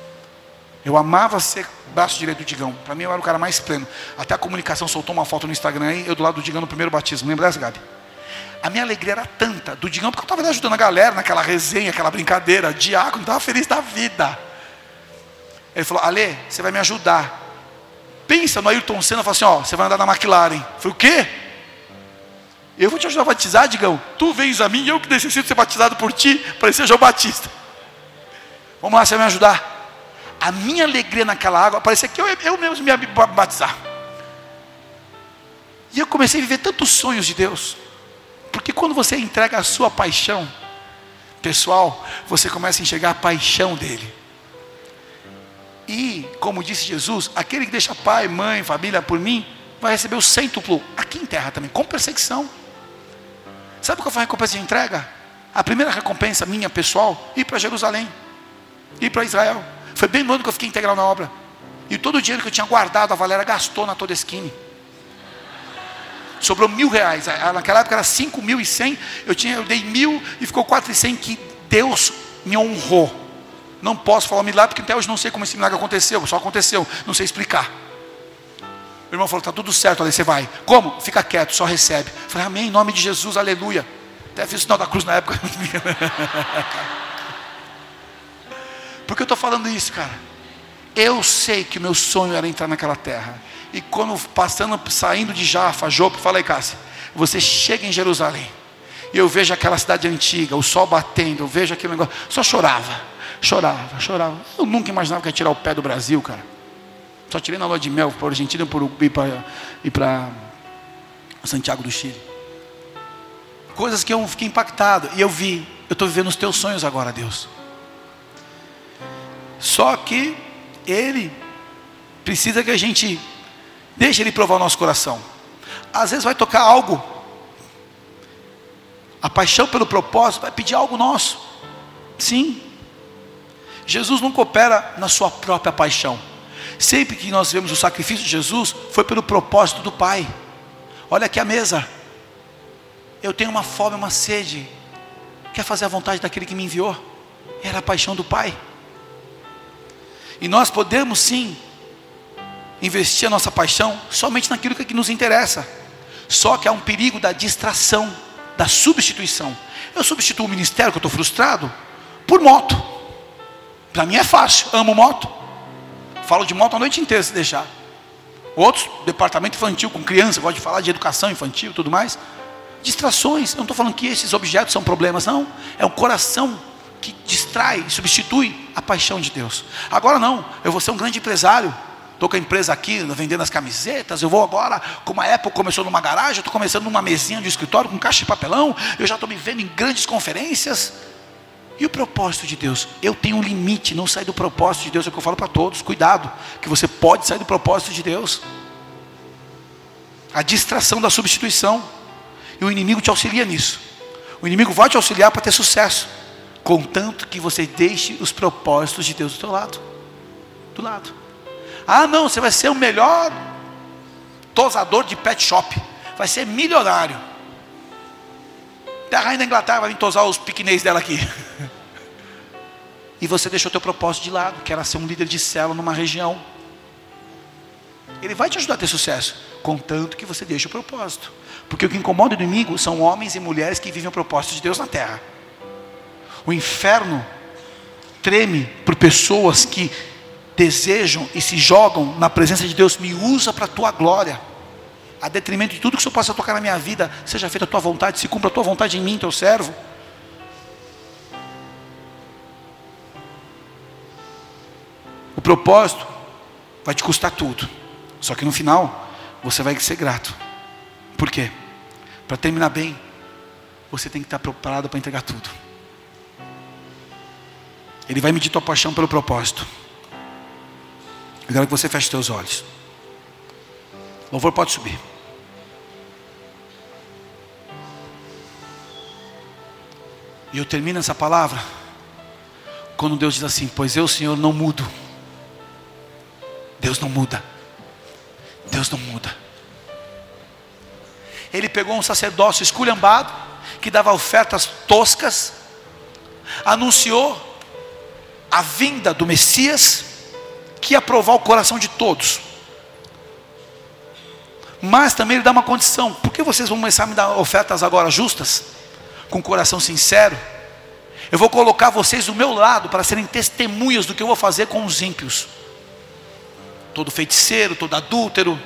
Eu amava ser braço direito do Digão. Para mim eu era o cara mais pleno. Até a comunicação soltou uma foto no Instagram aí, eu do lado do Digão no primeiro batismo. Lembra dessa, Gabi? a minha alegria era tanta do Digão, porque eu estava ajudando a galera naquela resenha, aquela brincadeira, diácono, estava feliz da vida. Ele falou, Ale, você vai me ajudar. Pensa no Ayrton Senna, fala assim, ó, você vai andar na McLaren. Foi o quê? Eu vou te ajudar a batizar, Digão. Tu vens a mim, eu que necessito ser batizado por ti, para ser João Batista. Vamos lá, você vai me ajudar. A minha alegria naquela água, parecia que eu, eu mesmo me batizar. E eu comecei a viver tantos sonhos de Deus. Porque quando você entrega a sua paixão pessoal, você começa a enxergar a paixão dele. E, como disse Jesus, aquele que deixa pai, mãe, família por mim, vai receber o cêntuplo aqui em terra também, com perseguição. Sabe qual foi a recompensa de entrega? A primeira recompensa minha pessoal, ir para Jerusalém, ir para Israel. Foi bem no ano que eu fiquei integral na obra. E todo o dinheiro que eu tinha guardado, a Valéria gastou na toda esquina sobrou mil reais. Naquela época era cinco mil e cem, eu, tinha, eu dei mil e ficou quatro e cem que Deus me honrou Não posso falar milagre, porque até hoje não sei como esse milagre aconteceu, só aconteceu, não sei explicar. O irmão falou: está tudo certo, ali você vai. Como? Fica quieto, só recebe. Eu falei: Amém, em nome de Jesus, aleluia. Até fiz o sinal da cruz na época. Por que eu estou falando isso, cara? Eu sei que o meu sonho era entrar naquela terra. E quando passando, saindo de Jaffa, Jope, falei, Cássia, você chega em Jerusalém. E eu vejo aquela cidade antiga, o sol batendo, eu vejo aquele negócio. Só chorava, chorava, chorava. Eu nunca imaginava que ia tirar o pé do Brasil, cara. Só tirei na lua de mel para a Argentina e para Santiago do Chile. Coisas que eu fiquei impactado. E eu vi, eu estou vivendo os teus sonhos agora, Deus. Só que Ele precisa que a gente deixe Ele provar o nosso coração. Às vezes vai tocar algo. A paixão pelo propósito vai pedir algo nosso. Sim. Jesus nunca opera na sua própria paixão. Sempre que nós vemos o sacrifício de Jesus, foi pelo propósito do Pai. Olha aqui a mesa. Eu tenho uma fome, uma sede. Quer fazer a vontade daquele que me enviou? Era a paixão do Pai. E nós podemos sim investir a nossa paixão somente naquilo que nos interessa. Só que há um perigo da distração, da substituição. Eu substituo o ministério que eu estou frustrado por moto. Para mim é fácil, amo moto. Falo de moto a noite inteira se deixar. Outros, departamento infantil com criança, gosta de falar de educação infantil e tudo mais. Distrações, eu não estou falando que esses objetos são problemas, não. É um coração que distrai, substitui a paixão de Deus. Agora não, eu vou ser um grande empresário. Estou com a empresa aqui vendendo as camisetas. Eu vou agora, como a Apple começou numa garagem, eu estou começando numa mesinha de escritório com caixa de papelão. Eu já estou me vendo em grandes conferências. E o propósito de Deus? Eu tenho um limite, não sair do propósito de Deus, é o que eu falo para todos. Cuidado, que você pode sair do propósito de Deus. A distração da substituição. E o inimigo te auxilia nisso. O inimigo vai te auxiliar para ter sucesso. Contanto que você deixe os propósitos de Deus do teu lado. Do lado. Ah, não, você vai ser o melhor tosador de pet shop. Vai ser milionário. Até a rainha da Inglaterra vai vir tosar os piquenês dela aqui. E você deixou teu propósito de lado, que era ser um líder de célula numa região. Ele vai te ajudar a ter sucesso, contanto que você deixe o propósito. Porque o que incomoda o inimigo são homens e mulheres que vivem o propósito de Deus na terra. O inferno treme por pessoas que desejam e se jogam na presença de Deus, me usa para a tua glória a detrimento de tudo que o Senhor possa tocar na minha vida, seja feita a tua vontade, se cumpra a tua vontade em mim, teu servo. O propósito vai te custar tudo, só que no final você vai ser grato. Por quê? Para terminar bem, você tem que estar preparado para entregar tudo. Ele vai medir tua paixão pelo propósito. Eu quero que você feche seus olhos. O louvor pode subir. E eu termino essa palavra quando Deus diz assim: Pois eu, Senhor, não mudo. Deus não muda. Deus não muda. Ele pegou um sacerdócio esculhambado, que dava ofertas toscas, anunciou a vinda do Messias, que ia provar o coração de todos. Mas também ele dá uma condição: por que vocês vão começar a me dar ofertas agora justas? com coração sincero, eu vou colocar vocês do meu lado para serem testemunhas do que eu vou fazer com os ímpios. Todo feiticeiro, todo adúltero,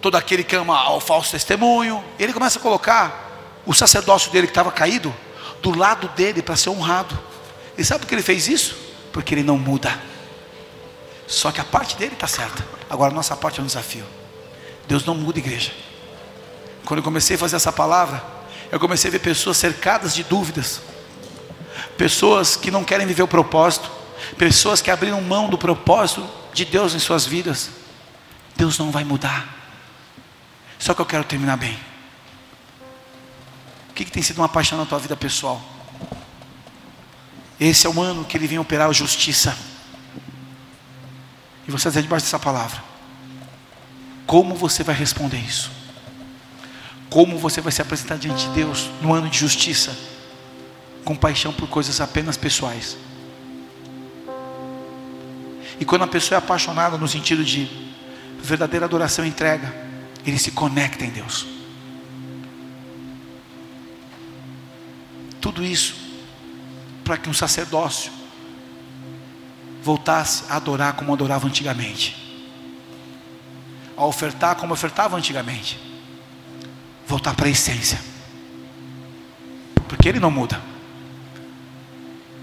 todo aquele que ama ao falso testemunho. Ele começa a colocar o sacerdócio dele que estava caído do lado dele para ser honrado. E sabe por que ele fez isso? Porque ele não muda. Só que a parte dele está certa. Agora a nossa parte é um desafio. Deus não muda, igreja. Quando eu comecei a fazer essa palavra, eu comecei a ver pessoas cercadas de dúvidas, pessoas que não querem viver o propósito, pessoas que abriram mão do propósito de Deus em suas vidas. Deus não vai mudar. Só que eu quero terminar bem. O que, que tem sido uma paixão na tua vida pessoal? Esse é o ano que ele vem operar a justiça. E você está debaixo dessa palavra. Como você vai responder isso? Como você vai se apresentar diante de Deus no ano de justiça? Com paixão por coisas apenas pessoais. E quando a pessoa é apaixonada no sentido de verdadeira adoração e entrega, ele se conecta em Deus. Tudo isso para que um sacerdócio voltasse a adorar como adorava antigamente, a ofertar como ofertava antigamente, voltar para a essência, porque ele não muda.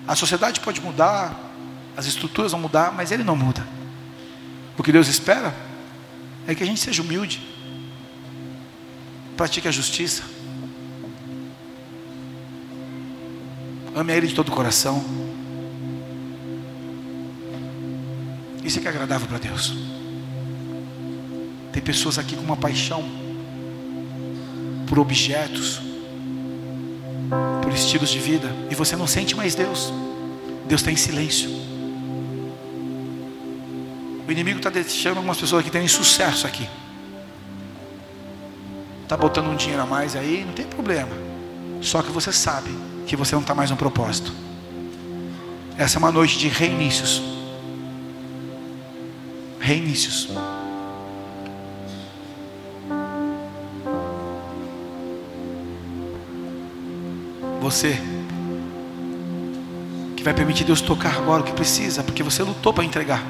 A sociedade pode mudar, as estruturas vão mudar, mas ele não muda. O que Deus espera é que a gente seja humilde, pratique a justiça, ame a Ele de todo o coração. Isso é que é agradável para Deus. Tem pessoas aqui com uma paixão por objetos, por estilos de vida, e você não sente mais Deus. Deus está em silêncio. O inimigo está deixando algumas pessoas que terem sucesso aqui. Está botando um dinheiro a mais aí, não tem problema. Só que você sabe que você não está mais no propósito. Essa é uma noite de reinícios. Reinícios. Você que vai permitir Deus tocar agora o que precisa, porque você lutou para entregar.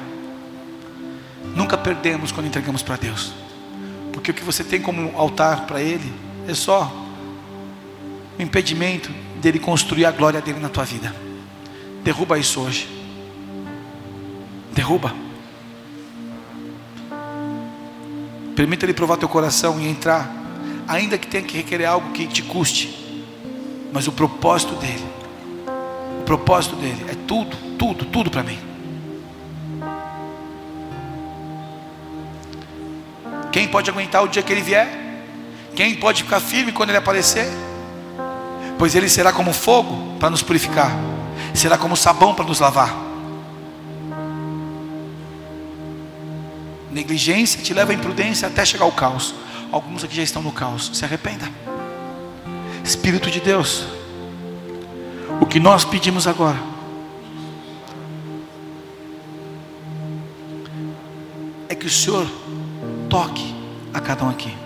Nunca perdemos quando entregamos para Deus, porque o que você tem como altar para Ele é só o impedimento dele construir a glória dele na tua vida. Derruba isso hoje. Derruba. Permita ele provar teu coração e entrar, ainda que tenha que requerer algo que te custe. Mas o propósito dele, o propósito dele é tudo, tudo, tudo para mim. Quem pode aguentar o dia que ele vier? Quem pode ficar firme quando ele aparecer? Pois ele será como fogo para nos purificar, será como sabão para nos lavar. Negligência te leva à imprudência até chegar ao caos. Alguns aqui já estão no caos. Se arrependa. Espírito de Deus, o que nós pedimos agora é que o Senhor toque a cada um aqui.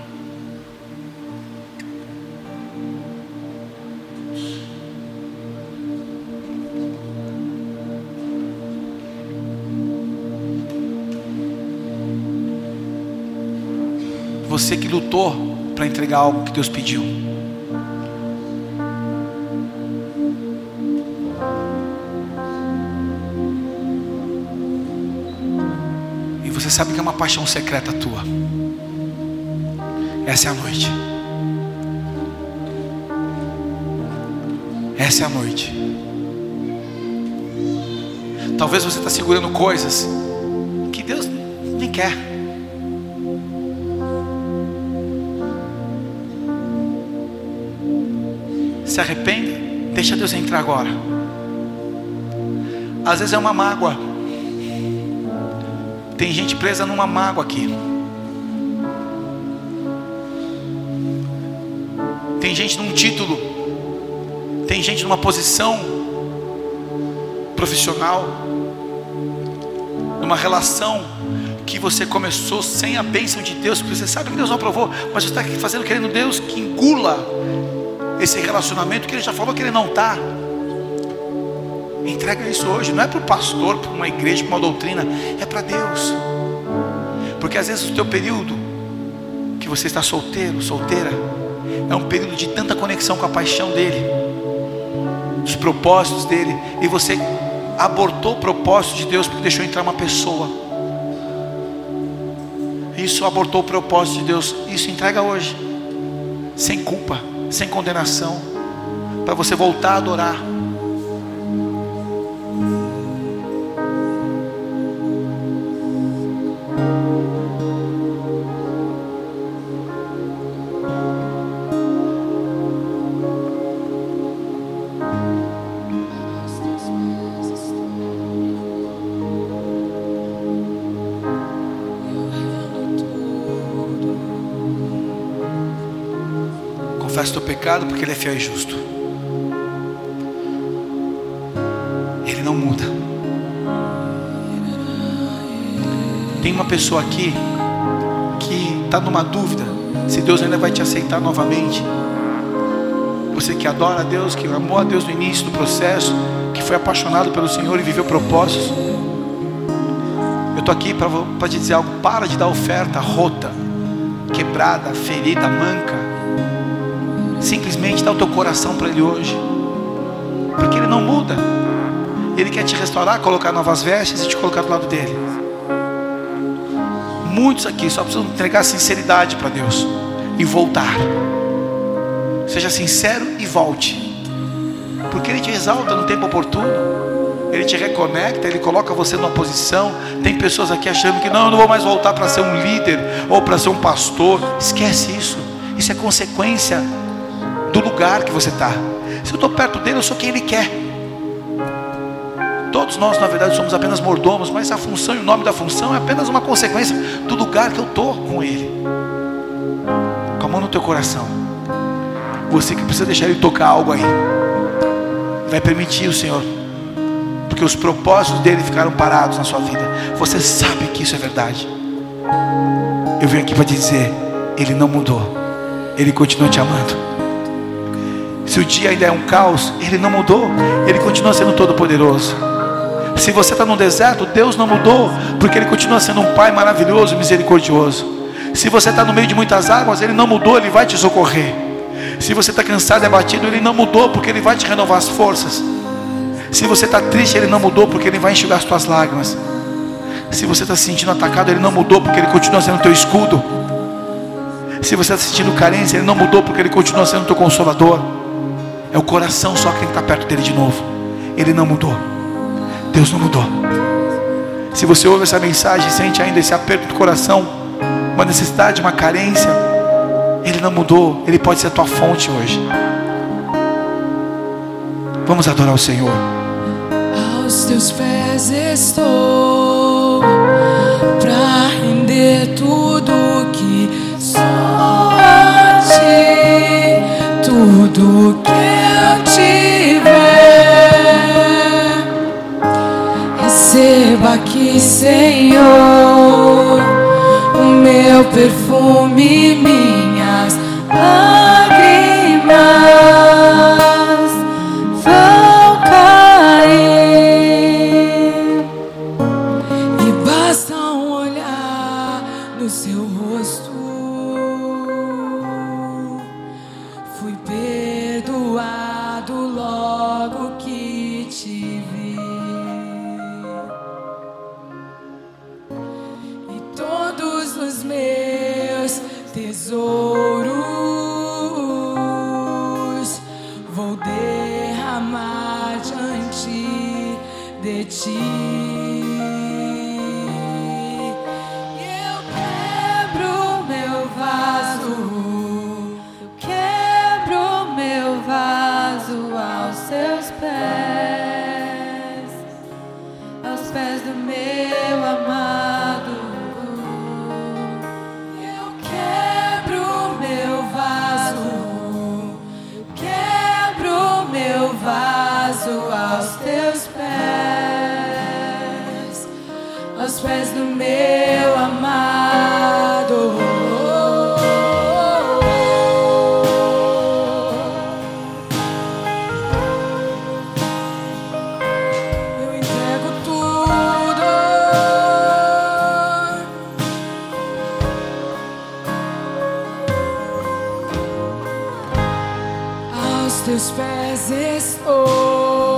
Você que lutou para entregar algo que Deus pediu. E você sabe que é uma paixão secreta tua. Essa é a noite. Essa é a noite. Talvez você está segurando coisas que Deus nem quer. Se arrependa, deixa Deus entrar agora. Às vezes é uma mágoa. Tem gente presa numa mágoa aqui. Tem gente num título. Tem gente numa posição profissional. Numa relação que você começou sem a bênção de Deus, porque você sabe que Deus não aprovou, mas você está fazendo querendo Deus que engula esse relacionamento que ele já falou que ele não está. Entrega isso hoje, não é para o pastor, para uma igreja, para uma doutrina, é para Deus. Porque às vezes o teu período que você está solteiro, solteira, é um período de tanta conexão com a paixão dele, os propósitos dele, e você abortou o propósito de Deus porque deixou entrar uma pessoa. Isso abortou o propósito de Deus. Isso entrega hoje, sem culpa, sem condenação, para você voltar a adorar. O teu pecado, porque Ele é fiel e justo. Ele não muda. Tem uma pessoa aqui que está numa dúvida se Deus ainda vai te aceitar novamente. Você que adora a Deus, que amou a Deus no início do processo, que foi apaixonado pelo Senhor e viveu propósitos. Eu estou aqui para te dizer algo: para de dar oferta rota, quebrada, ferida, manca. Simplesmente dá o teu coração para Ele hoje, porque Ele não muda. Ele quer te restaurar, colocar novas vestes e te colocar do lado dele. Muitos aqui só precisam entregar sinceridade para Deus e voltar. Seja sincero e volte. Porque Ele te exalta no tempo oportuno. Ele te reconecta, Ele coloca você numa posição. Tem pessoas aqui achando que não, eu não vou mais voltar para ser um líder ou para ser um pastor. Esquece isso. Isso é consequência do lugar que você está. Se eu estou perto dele, eu sou quem Ele quer. Todos nós, na verdade, somos apenas mordomos, mas a função e o nome da função é apenas uma consequência do lugar que eu estou com Ele. Com a mão no teu coração. Você que precisa deixar Ele tocar algo aí. Vai permitir o Senhor. Porque os propósitos dele ficaram parados na sua vida. Você sabe que isso é verdade. Eu venho aqui para te dizer: Ele não mudou. Ele continua te amando. Se o dia ainda é um caos, Ele não mudou. Ele continua sendo todo-poderoso. Se você está no deserto, Deus não mudou, porque Ele continua sendo um Pai maravilhoso, misericordioso. Se você está no meio de muitas águas, Ele não mudou, Ele vai te socorrer. Se você está cansado e abatido, Ele não mudou, porque Ele vai te renovar as forças. Se você está triste, Ele não mudou, porque Ele vai enxugar as tuas lágrimas. Se você está se sentindo atacado, Ele não mudou, porque Ele continua sendo teu escudo. Se você está sentindo carência, Ele não mudou, porque Ele continua sendo teu consolador. É o coração só que tem que estar perto dele de novo. Ele não mudou. Deus não mudou. Se você ouve essa mensagem e sente ainda esse aperto do coração, uma necessidade, uma carência, Ele não mudou, Ele pode ser a tua fonte hoje. Vamos adorar o Senhor. Aos teus pés estou para render tudo que sou tudo que eu tiver. Receba aqui, Senhor, o meu perfume, minhas lágrimas teus pés estou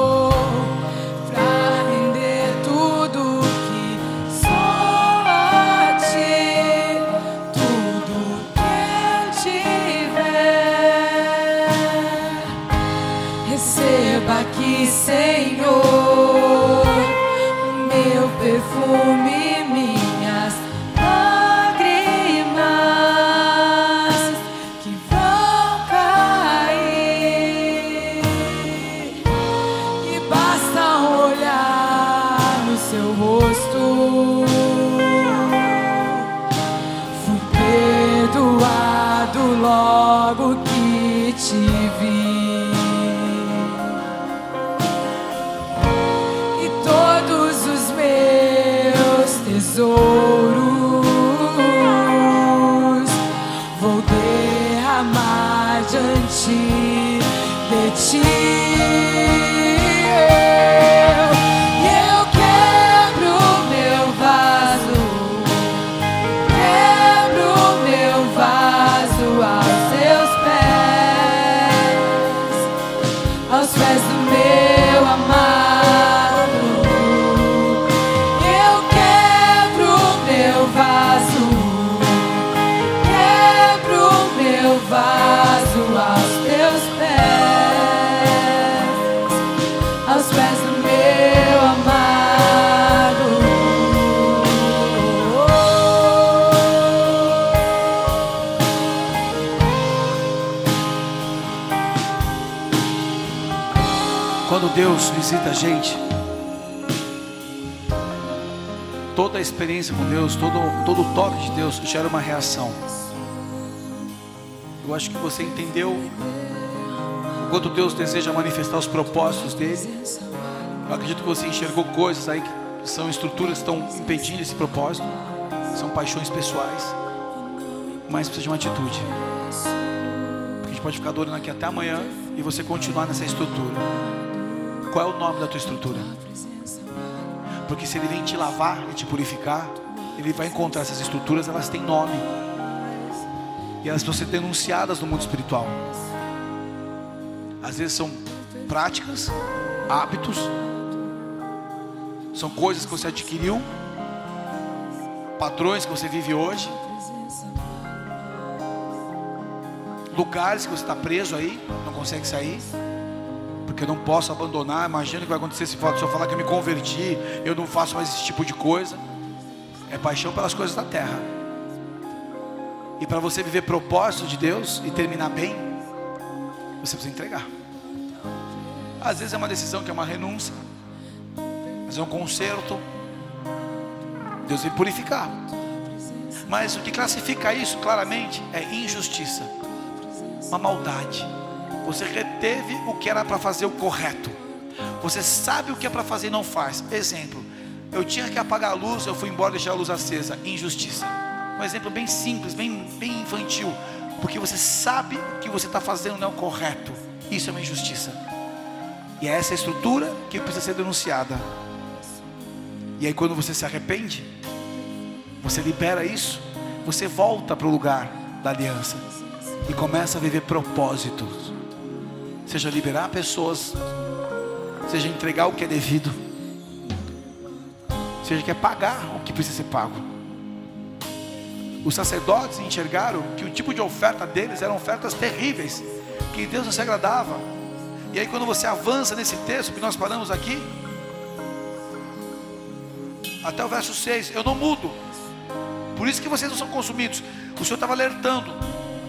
visita a gente, toda a experiência com Deus, todo, todo o toque de Deus gera uma reação. Eu acho que você entendeu quando Deus deseja manifestar os propósitos dele. Eu acredito que você enxergou coisas aí que são estruturas que estão impedindo esse propósito, são paixões pessoais, mas precisa de uma atitude. Porque a gente pode ficar adorando aqui até amanhã e você continuar nessa estrutura. Qual é o nome da tua estrutura? Porque se ele vem te lavar e te purificar, ele vai encontrar essas estruturas, elas têm nome. E elas precisam ser denunciadas no mundo espiritual. Às vezes são práticas, hábitos, são coisas que você adquiriu, padrões que você vive hoje, lugares que você está preso aí, não consegue sair porque eu não posso abandonar. Imagina o que vai acontecer se eu falar que eu me converti, eu não faço mais esse tipo de coisa. É paixão pelas coisas da terra. E para você viver propósito de Deus e terminar bem, você precisa entregar. Às vezes é uma decisão que é uma renúncia, vezes é um conserto. Deus vem purificar. Mas o que classifica isso claramente é injustiça, uma maldade. Você reteve o que era para fazer o correto. Você sabe o que é para fazer e não faz. Exemplo, eu tinha que apagar a luz, eu fui embora e deixei a luz acesa. Injustiça. Um exemplo bem simples, bem, bem infantil. Porque você sabe o que você está fazendo não é o correto. Isso é uma injustiça. E é essa estrutura que precisa ser denunciada. E aí quando você se arrepende, você libera isso, você volta para o lugar da aliança e começa a viver propósitos seja liberar pessoas, seja entregar o que é devido, seja quer pagar o que precisa ser pago. Os sacerdotes enxergaram que o tipo de oferta deles eram ofertas terríveis, que Deus não se agradava. E aí quando você avança nesse texto que nós paramos aqui, até o verso 6, eu não mudo. Por isso que vocês não são consumidos. O Senhor estava alertando.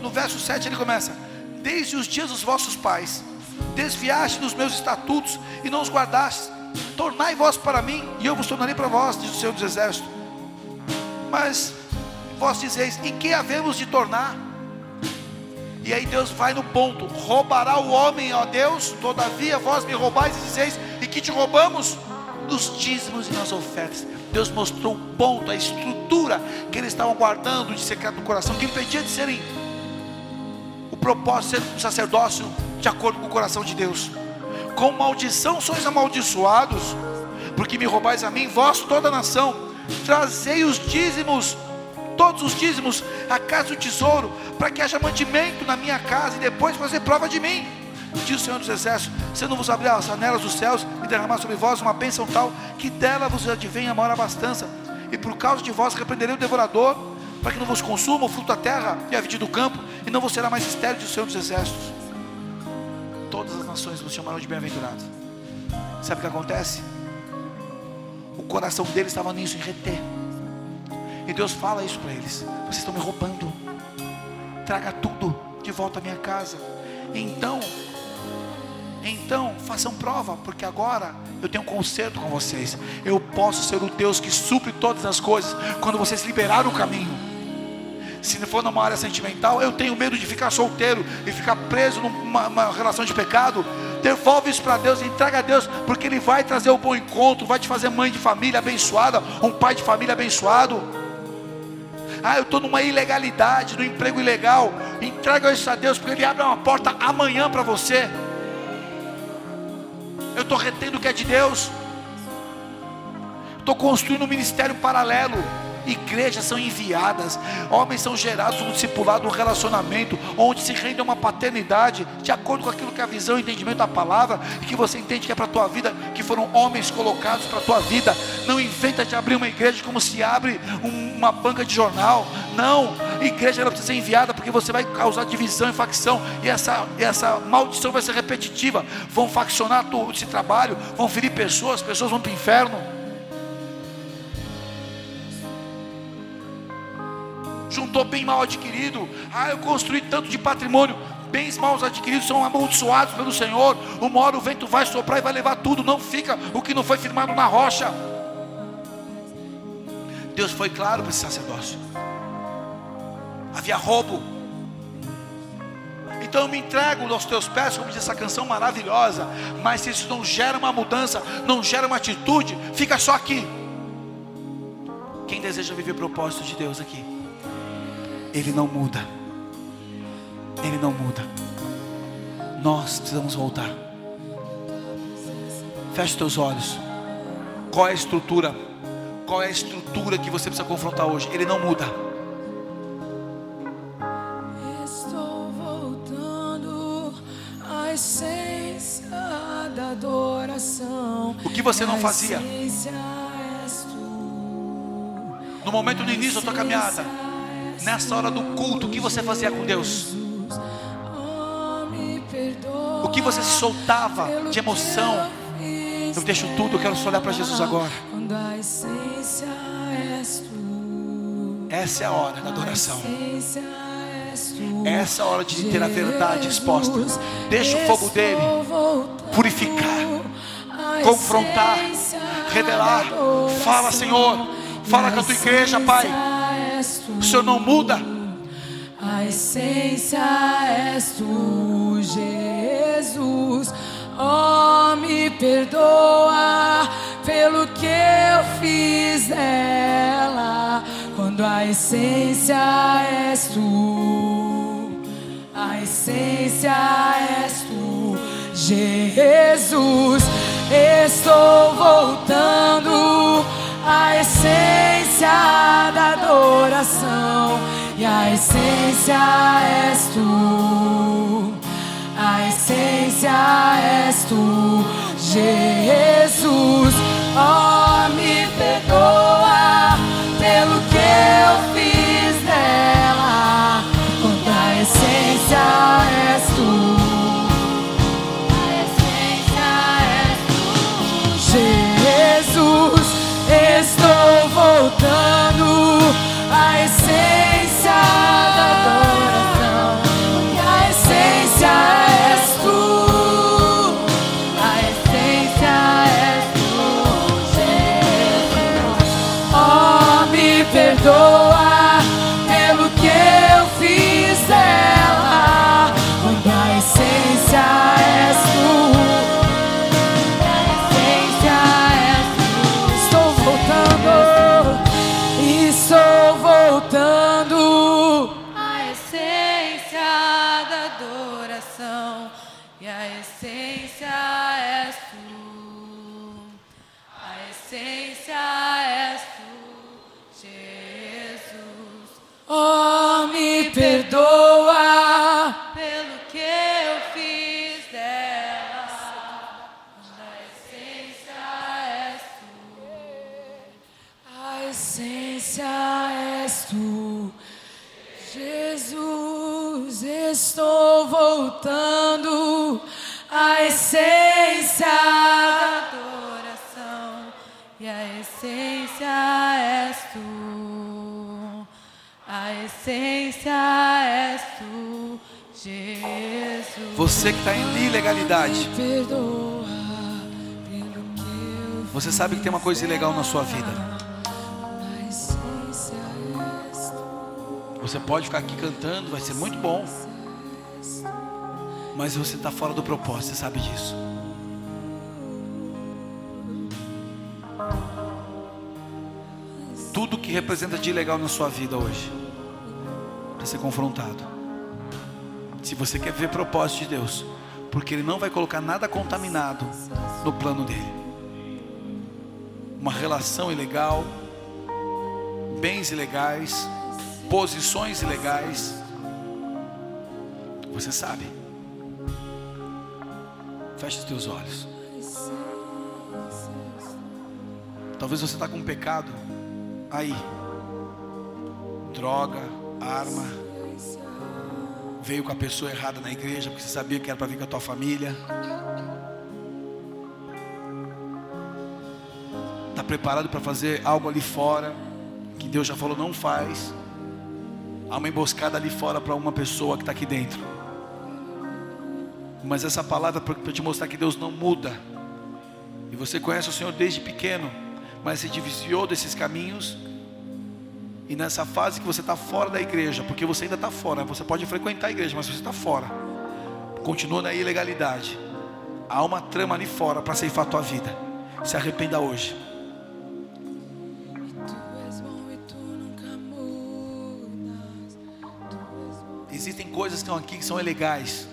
No verso 7 ele começa: Desde os dias dos vossos pais, desviaste dos meus estatutos e não os guardaste. Tornai vós para mim, e eu vos tornarei para vós, diz o Senhor dos Exércitos. Mas vós dizeis: em que havemos de tornar? E aí Deus vai no ponto: roubará o homem, ó Deus, todavia vós me roubais e dizeis: e que te roubamos? Nos dízimos e nas ofertas. Deus mostrou o ponto, a estrutura que eles estavam guardando de secreto no coração, que impedia de serem o propósito um sacerdócio de acordo com o coração de Deus. Com maldição sois amaldiçoados, porque me roubais a mim, vós toda a nação. Trazei os dízimos, todos os dízimos, à casa do tesouro, para que haja mantimento na minha casa e depois fazer prova de mim. Diz o Senhor dos Exércitos: Se eu não vos abrir as janelas dos céus e derramar sobre vós uma bênção tal, que dela vos advenha a maior abastança, e por causa de vós repreenderei o devorador, para que não vos consuma o fruto da terra e a vida do campo, e não vos será mais estéril, diz o Senhor dos Exércitos todas as nações vos chamarão de bem-aventurado. Sabe o que acontece? O coração deles estava nisso, em reter. E Deus fala isso para eles: vocês estão me roubando. Traga tudo de volta à minha casa. Então, então façam prova, porque agora eu tenho um conserto com vocês. Eu posso ser o Deus que supre todas as coisas quando vocês liberaram o caminho se for numa área sentimental, eu tenho medo de ficar solteiro e ficar preso numa relação de pecado. Devolve isso para Deus, entrega a Deus, porque Ele vai trazer o bom encontro, vai te fazer mãe de família abençoada, um pai de família abençoado. Ah, eu estou numa ilegalidade, no emprego ilegal. Entrega isso a Deus, porque Ele abre uma porta amanhã para você. Eu estou retendo o que é de Deus. Estou construindo um ministério paralelo. Igrejas são enviadas, homens são gerados um discipulado, um relacionamento, onde se rende uma paternidade, de acordo com aquilo que é a visão e entendimento da palavra, que você entende que é para a tua vida, que foram homens colocados para a tua vida. Não inventa de abrir uma igreja como se abre um, uma banca de jornal. Não, igreja ela precisa ser enviada porque você vai causar divisão e facção, e essa, essa maldição vai ser repetitiva. Vão faccionar esse trabalho, vão ferir pessoas, pessoas vão para o inferno. Juntou bem mal adquirido. Ah, eu construí tanto de patrimônio. Bens mal adquiridos são amaldiçoados pelo Senhor. Uma hora o vento vai soprar e vai levar tudo. Não fica o que não foi firmado na rocha. Deus foi claro para esse sacerdócio. Havia roubo. Então eu me entrego aos teus pés, como diz essa canção maravilhosa. Mas se isso não gera uma mudança, não gera uma atitude, fica só aqui. Quem deseja viver o propósito de Deus aqui? Ele não muda. Ele não muda. Nós precisamos voltar. Feche teus olhos. Qual é a estrutura? Qual é a estrutura que você precisa confrontar hoje? Ele não muda. Estou voltando à essência da adoração. O que você não fazia? No momento do início da tua caminhada, nessa hora do culto, o que você fazia com Deus? O que você se soltava de emoção? eu deixo tudo, eu quero só olhar para Jesus agora. Essa é a hora da adoração. Essa é a hora de ter a verdade exposta. Deixa o fogo dele purificar, confrontar, revelar. Fala, Senhor. Fala com a tua igreja, Pai. O Senhor não muda. A essência és tu, Jesus. Oh, me perdoa pelo que eu fiz dela. Quando a essência és tu, a essência és tu, Jesus. Estou voltando à essência da adoração, e a essência és tu, a essência és tu, Jesus. Oh, me perdoa estou Oh, me perdoa. Pelo que eu fiz dela. A essência és tu. A essência és tu, Jesus. Estou voltando. A essência Você que está em ilegalidade, você sabe que tem uma coisa ilegal na sua vida. Você pode ficar aqui cantando, vai ser muito bom. Mas você está fora do propósito, você sabe disso. Tudo que representa de ilegal na sua vida hoje, para ser confrontado. Se você quer ver propósito de Deus, porque Ele não vai colocar nada contaminado no plano dele. Uma relação ilegal, bens ilegais, posições ilegais. Você sabe. Feche os teus olhos. Talvez você está com um pecado aí. Droga, arma. Veio com a pessoa errada na igreja porque você sabia que era para vir com a tua família. Está preparado para fazer algo ali fora que Deus já falou não faz. Há uma emboscada ali fora para uma pessoa que está aqui dentro. Mas essa palavra para te mostrar que Deus não muda. E você conhece o Senhor desde pequeno, mas se desviou desses caminhos. E nessa fase que você está fora da igreja, porque você ainda está fora, você pode frequentar a igreja, mas você está fora, continua na ilegalidade. Há uma trama ali fora para ceifar a tua vida. Se arrependa hoje. Existem coisas que estão aqui que são ilegais.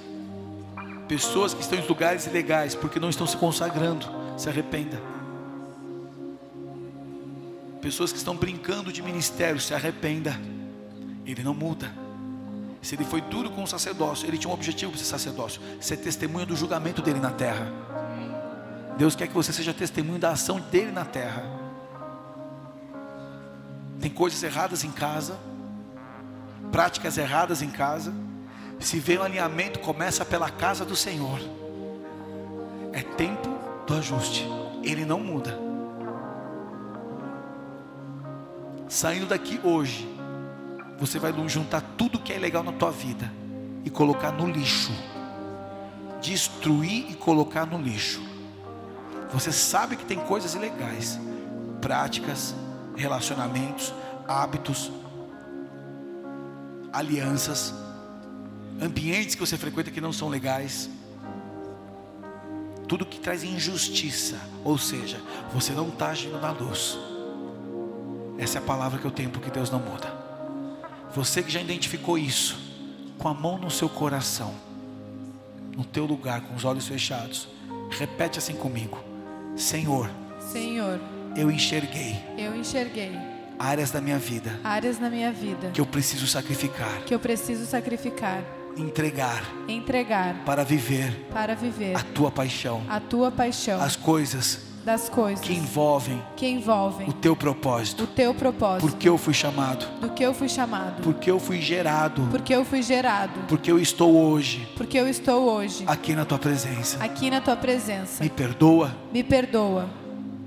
Pessoas que estão em lugares ilegais porque não estão se consagrando. Se arrependa. Pessoas que estão brincando de ministério, se arrependa. Ele não muda. Se ele foi duro com o sacerdócio, ele tinha um objetivo para esse sacerdócio: ser testemunha do julgamento dele na terra. Deus quer que você seja testemunho da ação dele na terra. Tem coisas erradas em casa, práticas erradas em casa. Se vê um alinhamento, começa pela casa do Senhor. É tempo do ajuste. Ele não muda. Saindo daqui hoje, você vai juntar tudo que é legal na tua vida e colocar no lixo. Destruir e colocar no lixo. Você sabe que tem coisas ilegais, práticas, relacionamentos, hábitos, alianças, ambientes que você frequenta que não são legais. Tudo que traz injustiça, ou seja, você não está agindo na luz. Essa é a palavra que eu tenho, porque Deus não muda. Você que já identificou isso, com a mão no seu coração, no teu lugar, com os olhos fechados, repete assim comigo: Senhor, Senhor, eu enxerguei eu enxerguei áreas da minha vida áreas na minha vida que eu preciso sacrificar, que eu preciso sacrificar, entregar entregar para viver para viver a tua paixão, a tua paixão as coisas das coisas que envolvem que envolvem o teu o propósito, teu propósito, porque eu fui chamado, do que eu fui chamado, porque eu fui gerado, porque eu fui gerado, porque eu estou hoje porque eu estou hoje aqui na tua presença. aqui na tua presença. Me perdoa Me perdoa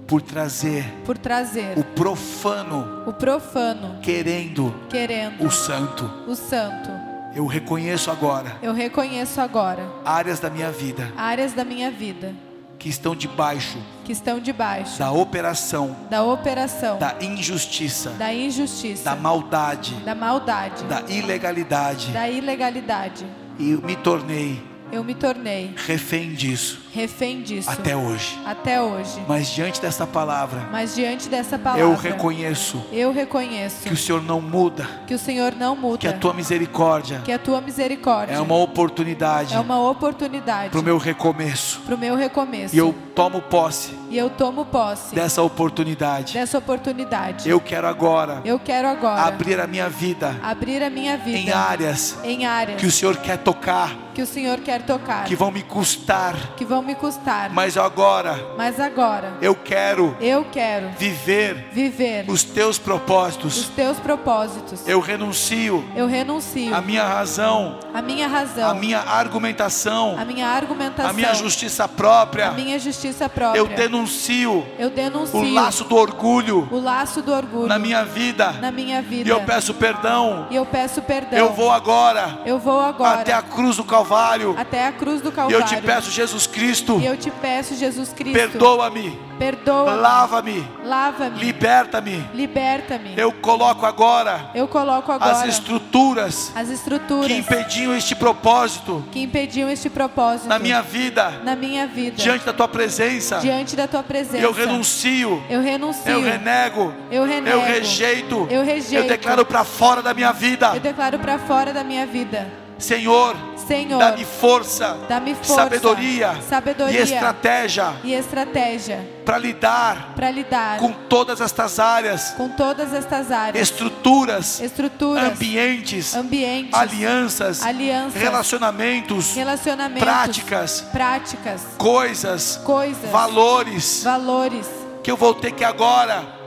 por trazer por trazer o profano o profano querendo querendo o santo. o santo. Eu reconheço agora Eu reconheço agora áreas da minha vida áreas da minha vida que estão debaixo que estão debaixo da operação da operação da injustiça, da injustiça, da maldade, da maldade, da ilegalidade da ilegalidade. e me tornei Eu me tornei refém disso refém disso até hoje. até hoje. Mas diante dessa palavra, Mas diante dessa palavra, eu reconheço eu reconheço que o Senhor não muda, que o Senhor não muda, que a tua misericórdia que a tua misericórdia é uma oportunidade é uma oportunidade para o meu recomeço. para o meu recomeço. E eu tomo posse E eu tomo posse dessa oportunidade. dessa oportunidade. Eu quero agora Eu quero agora abrir a minha vida abrir a minha vida em áreas em áreas que o Senhor quer tocar, que o Senhor quer tocar, que vão me custar, que vão me custar. mas agora Mas agora eu quero eu quero viver viver os teus os propósitos. teus propósitos. Eu renuncio Eu renuncio a minha razão, a minha razão, a minha argumentação, a minha argumentação, a minha justiça própria. a minha justiça própria. Eu denuncio Eu denuncio o laço do orgulho o laço do orgulho na minha vida. na minha vida. E eu peço perdão. E eu peço perdão. Eu vou agora Eu vou agora até a cruz do Calvário. até a cruz do E Calvário. eu te peço, Jesus Cristo, E eu te peço, Jesus Cristo, perdoa-me, perdoa, lava-me, lava-me, liberta-me. liberta-me. Eu coloco agora Eu coloco as agora estruturas as estruturas que impediam este propósito que impediam este propósito na minha vida, na minha vida, diante da tua presença. diante da tua presença. Eu renuncio, Eu renuncio. eu renego, Eu renego. eu rejeito, Eu rejeito. eu declaro para fora da minha vida. Eu declaro para fora da minha vida. Senhor, Senhor, dá-me força, dá-me força, sabedoria, sabedoria e estratégia e estratégia para lidar lidar com todas estas áreas, com todas estas áreas, estruturas, estruturas, ambientes, ambientes, alianças, alianças, relacionamentos, relacionamentos, práticas, práticas, coisas, coisas, valores valores que eu vou ter que agora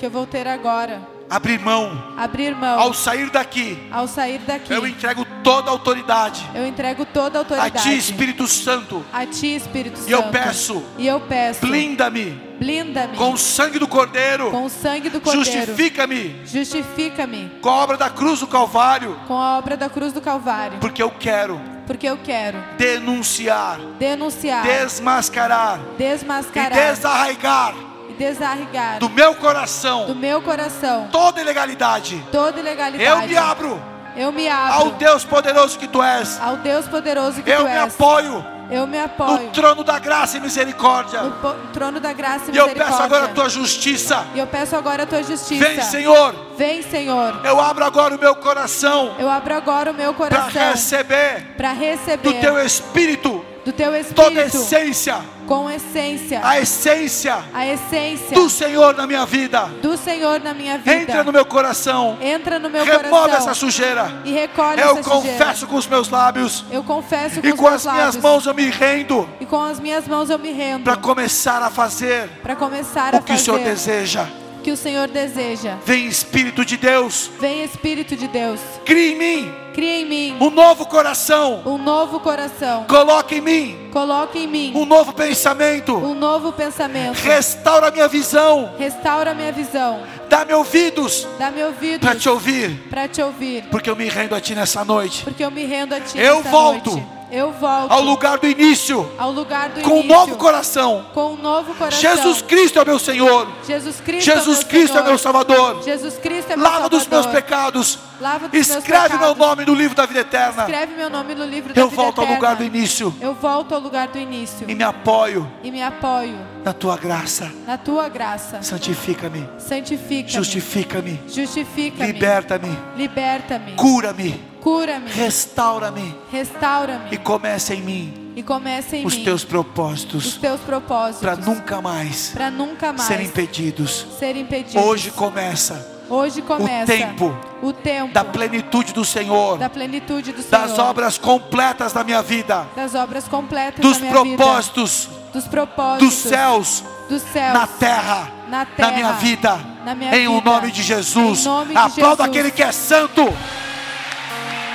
que eu vou ter agora. Abrir mão. Abrir mão. Ao sair daqui, Ao sair daqui, eu entrego toda a autoridade eu entrego toda a a autoridade Ti, Espírito Santo. a Ti, Espírito Santo. E eu peço, E eu peço, blinda-me blinda-me com o sangue do Cordeiro, com o sangue do Cordeiro. justifica-me Justifica-me com a obra da cruz do Calvário, com a obra da cruz do Calvário, porque eu quero porque eu quero denunciar, denunciar, desmascarar e desmascarar desarraigar do meu do coração meu coração toda ilegalidade. toda ilegalidade. Eu me abro Eu me ao abro Deus poderoso que tu és. ao Deus poderoso que Eu tu me és. apoio Eu me apoio no trono da graça e misericórdia. no trono da graça e E eu misericórdia. peço agora a tua justiça. E eu peço agora a tua justiça. Vem, Senhor. Vem, Senhor. Eu abro agora o meu coração Eu abro agora o meu para coração receber para do receber teu espírito do teu toda espírito essência, com essência, a essência a essência do Senhor na minha vida. do Senhor na minha vida. Entra no meu coração. Entra no meu Remove coração essa sujeira. e recolhe Eu essa sujeira. confesso com os meus lábios Eu confesso com e os com meus as minhas lábios. mãos eu me rendo E com as minhas mãos eu me rendo para começar a fazer para começar o a que o Senhor fazer deseja. Que o Senhor deseja. Vem Espírito de Deus, Vem Espírito de Deus, crie em mim cria em mim um novo coração. um novo coração. Coloque em mim Coloque em mim um novo pensamento. um novo pensamento. Restaura a minha visão. Restaura minha visão. Dá-me ouvidos Dá-me ouvidos para te ouvir, para te ouvir. porque eu me rendo a ti nessa noite. Porque eu me rendo a ti Eu volto noite. Eu volto Ao lugar do início, ao lugar do com um início, novo coração. com um novo coração. Jesus Cristo é meu Senhor. Jesus Cristo, Jesus é meu Cristo é meu Salvador. Jesus Cristo é meu Lava dos meus Salvador. pecados. Lava dos meus Escreve meu pecados. nome no livro da vida eterna. Escreve meu nome no livro da Eu vida volto ao eterna. lugar do início Eu volto ao lugar do início e me apoio e me apoio na tua graça. na tua graça. Santifica-me, Santifica-me. justifica-me, Justifica-me. liberta-me, Liberta-me. cura-me, Cura-me. restaura-me Restaura-me. e começa em mim E começa em os mim teus os propósitos teus propósitos. para nunca mais Pra nunca mais serem impedidos. ser impedidos. Hoje começa Hoje começa tempo o tempo da plenitude do Senhor, da plenitude do Senhor. das obras completas da minha vida, das obras completas dos da minha propósitos vida. Dos propósitos. dos céus Dos céus. na terra, Na na terra. minha vida, Na minha em o nome de Jesus. Em nome de Aplauda Jesus. aquele que é santo.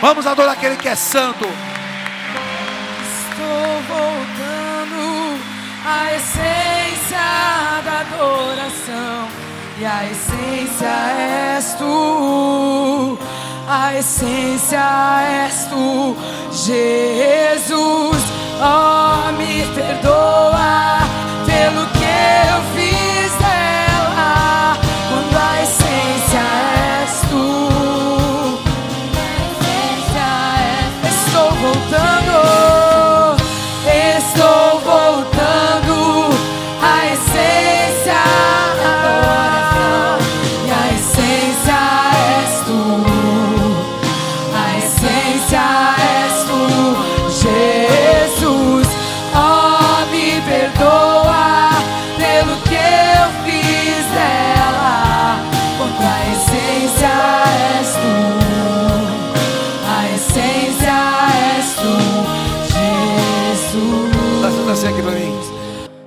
Vamos adorar aquele que é santo. Estou voltando à essência da adoração. E a essência és tu. A essência és tu, Jesus. Oh, me perdoa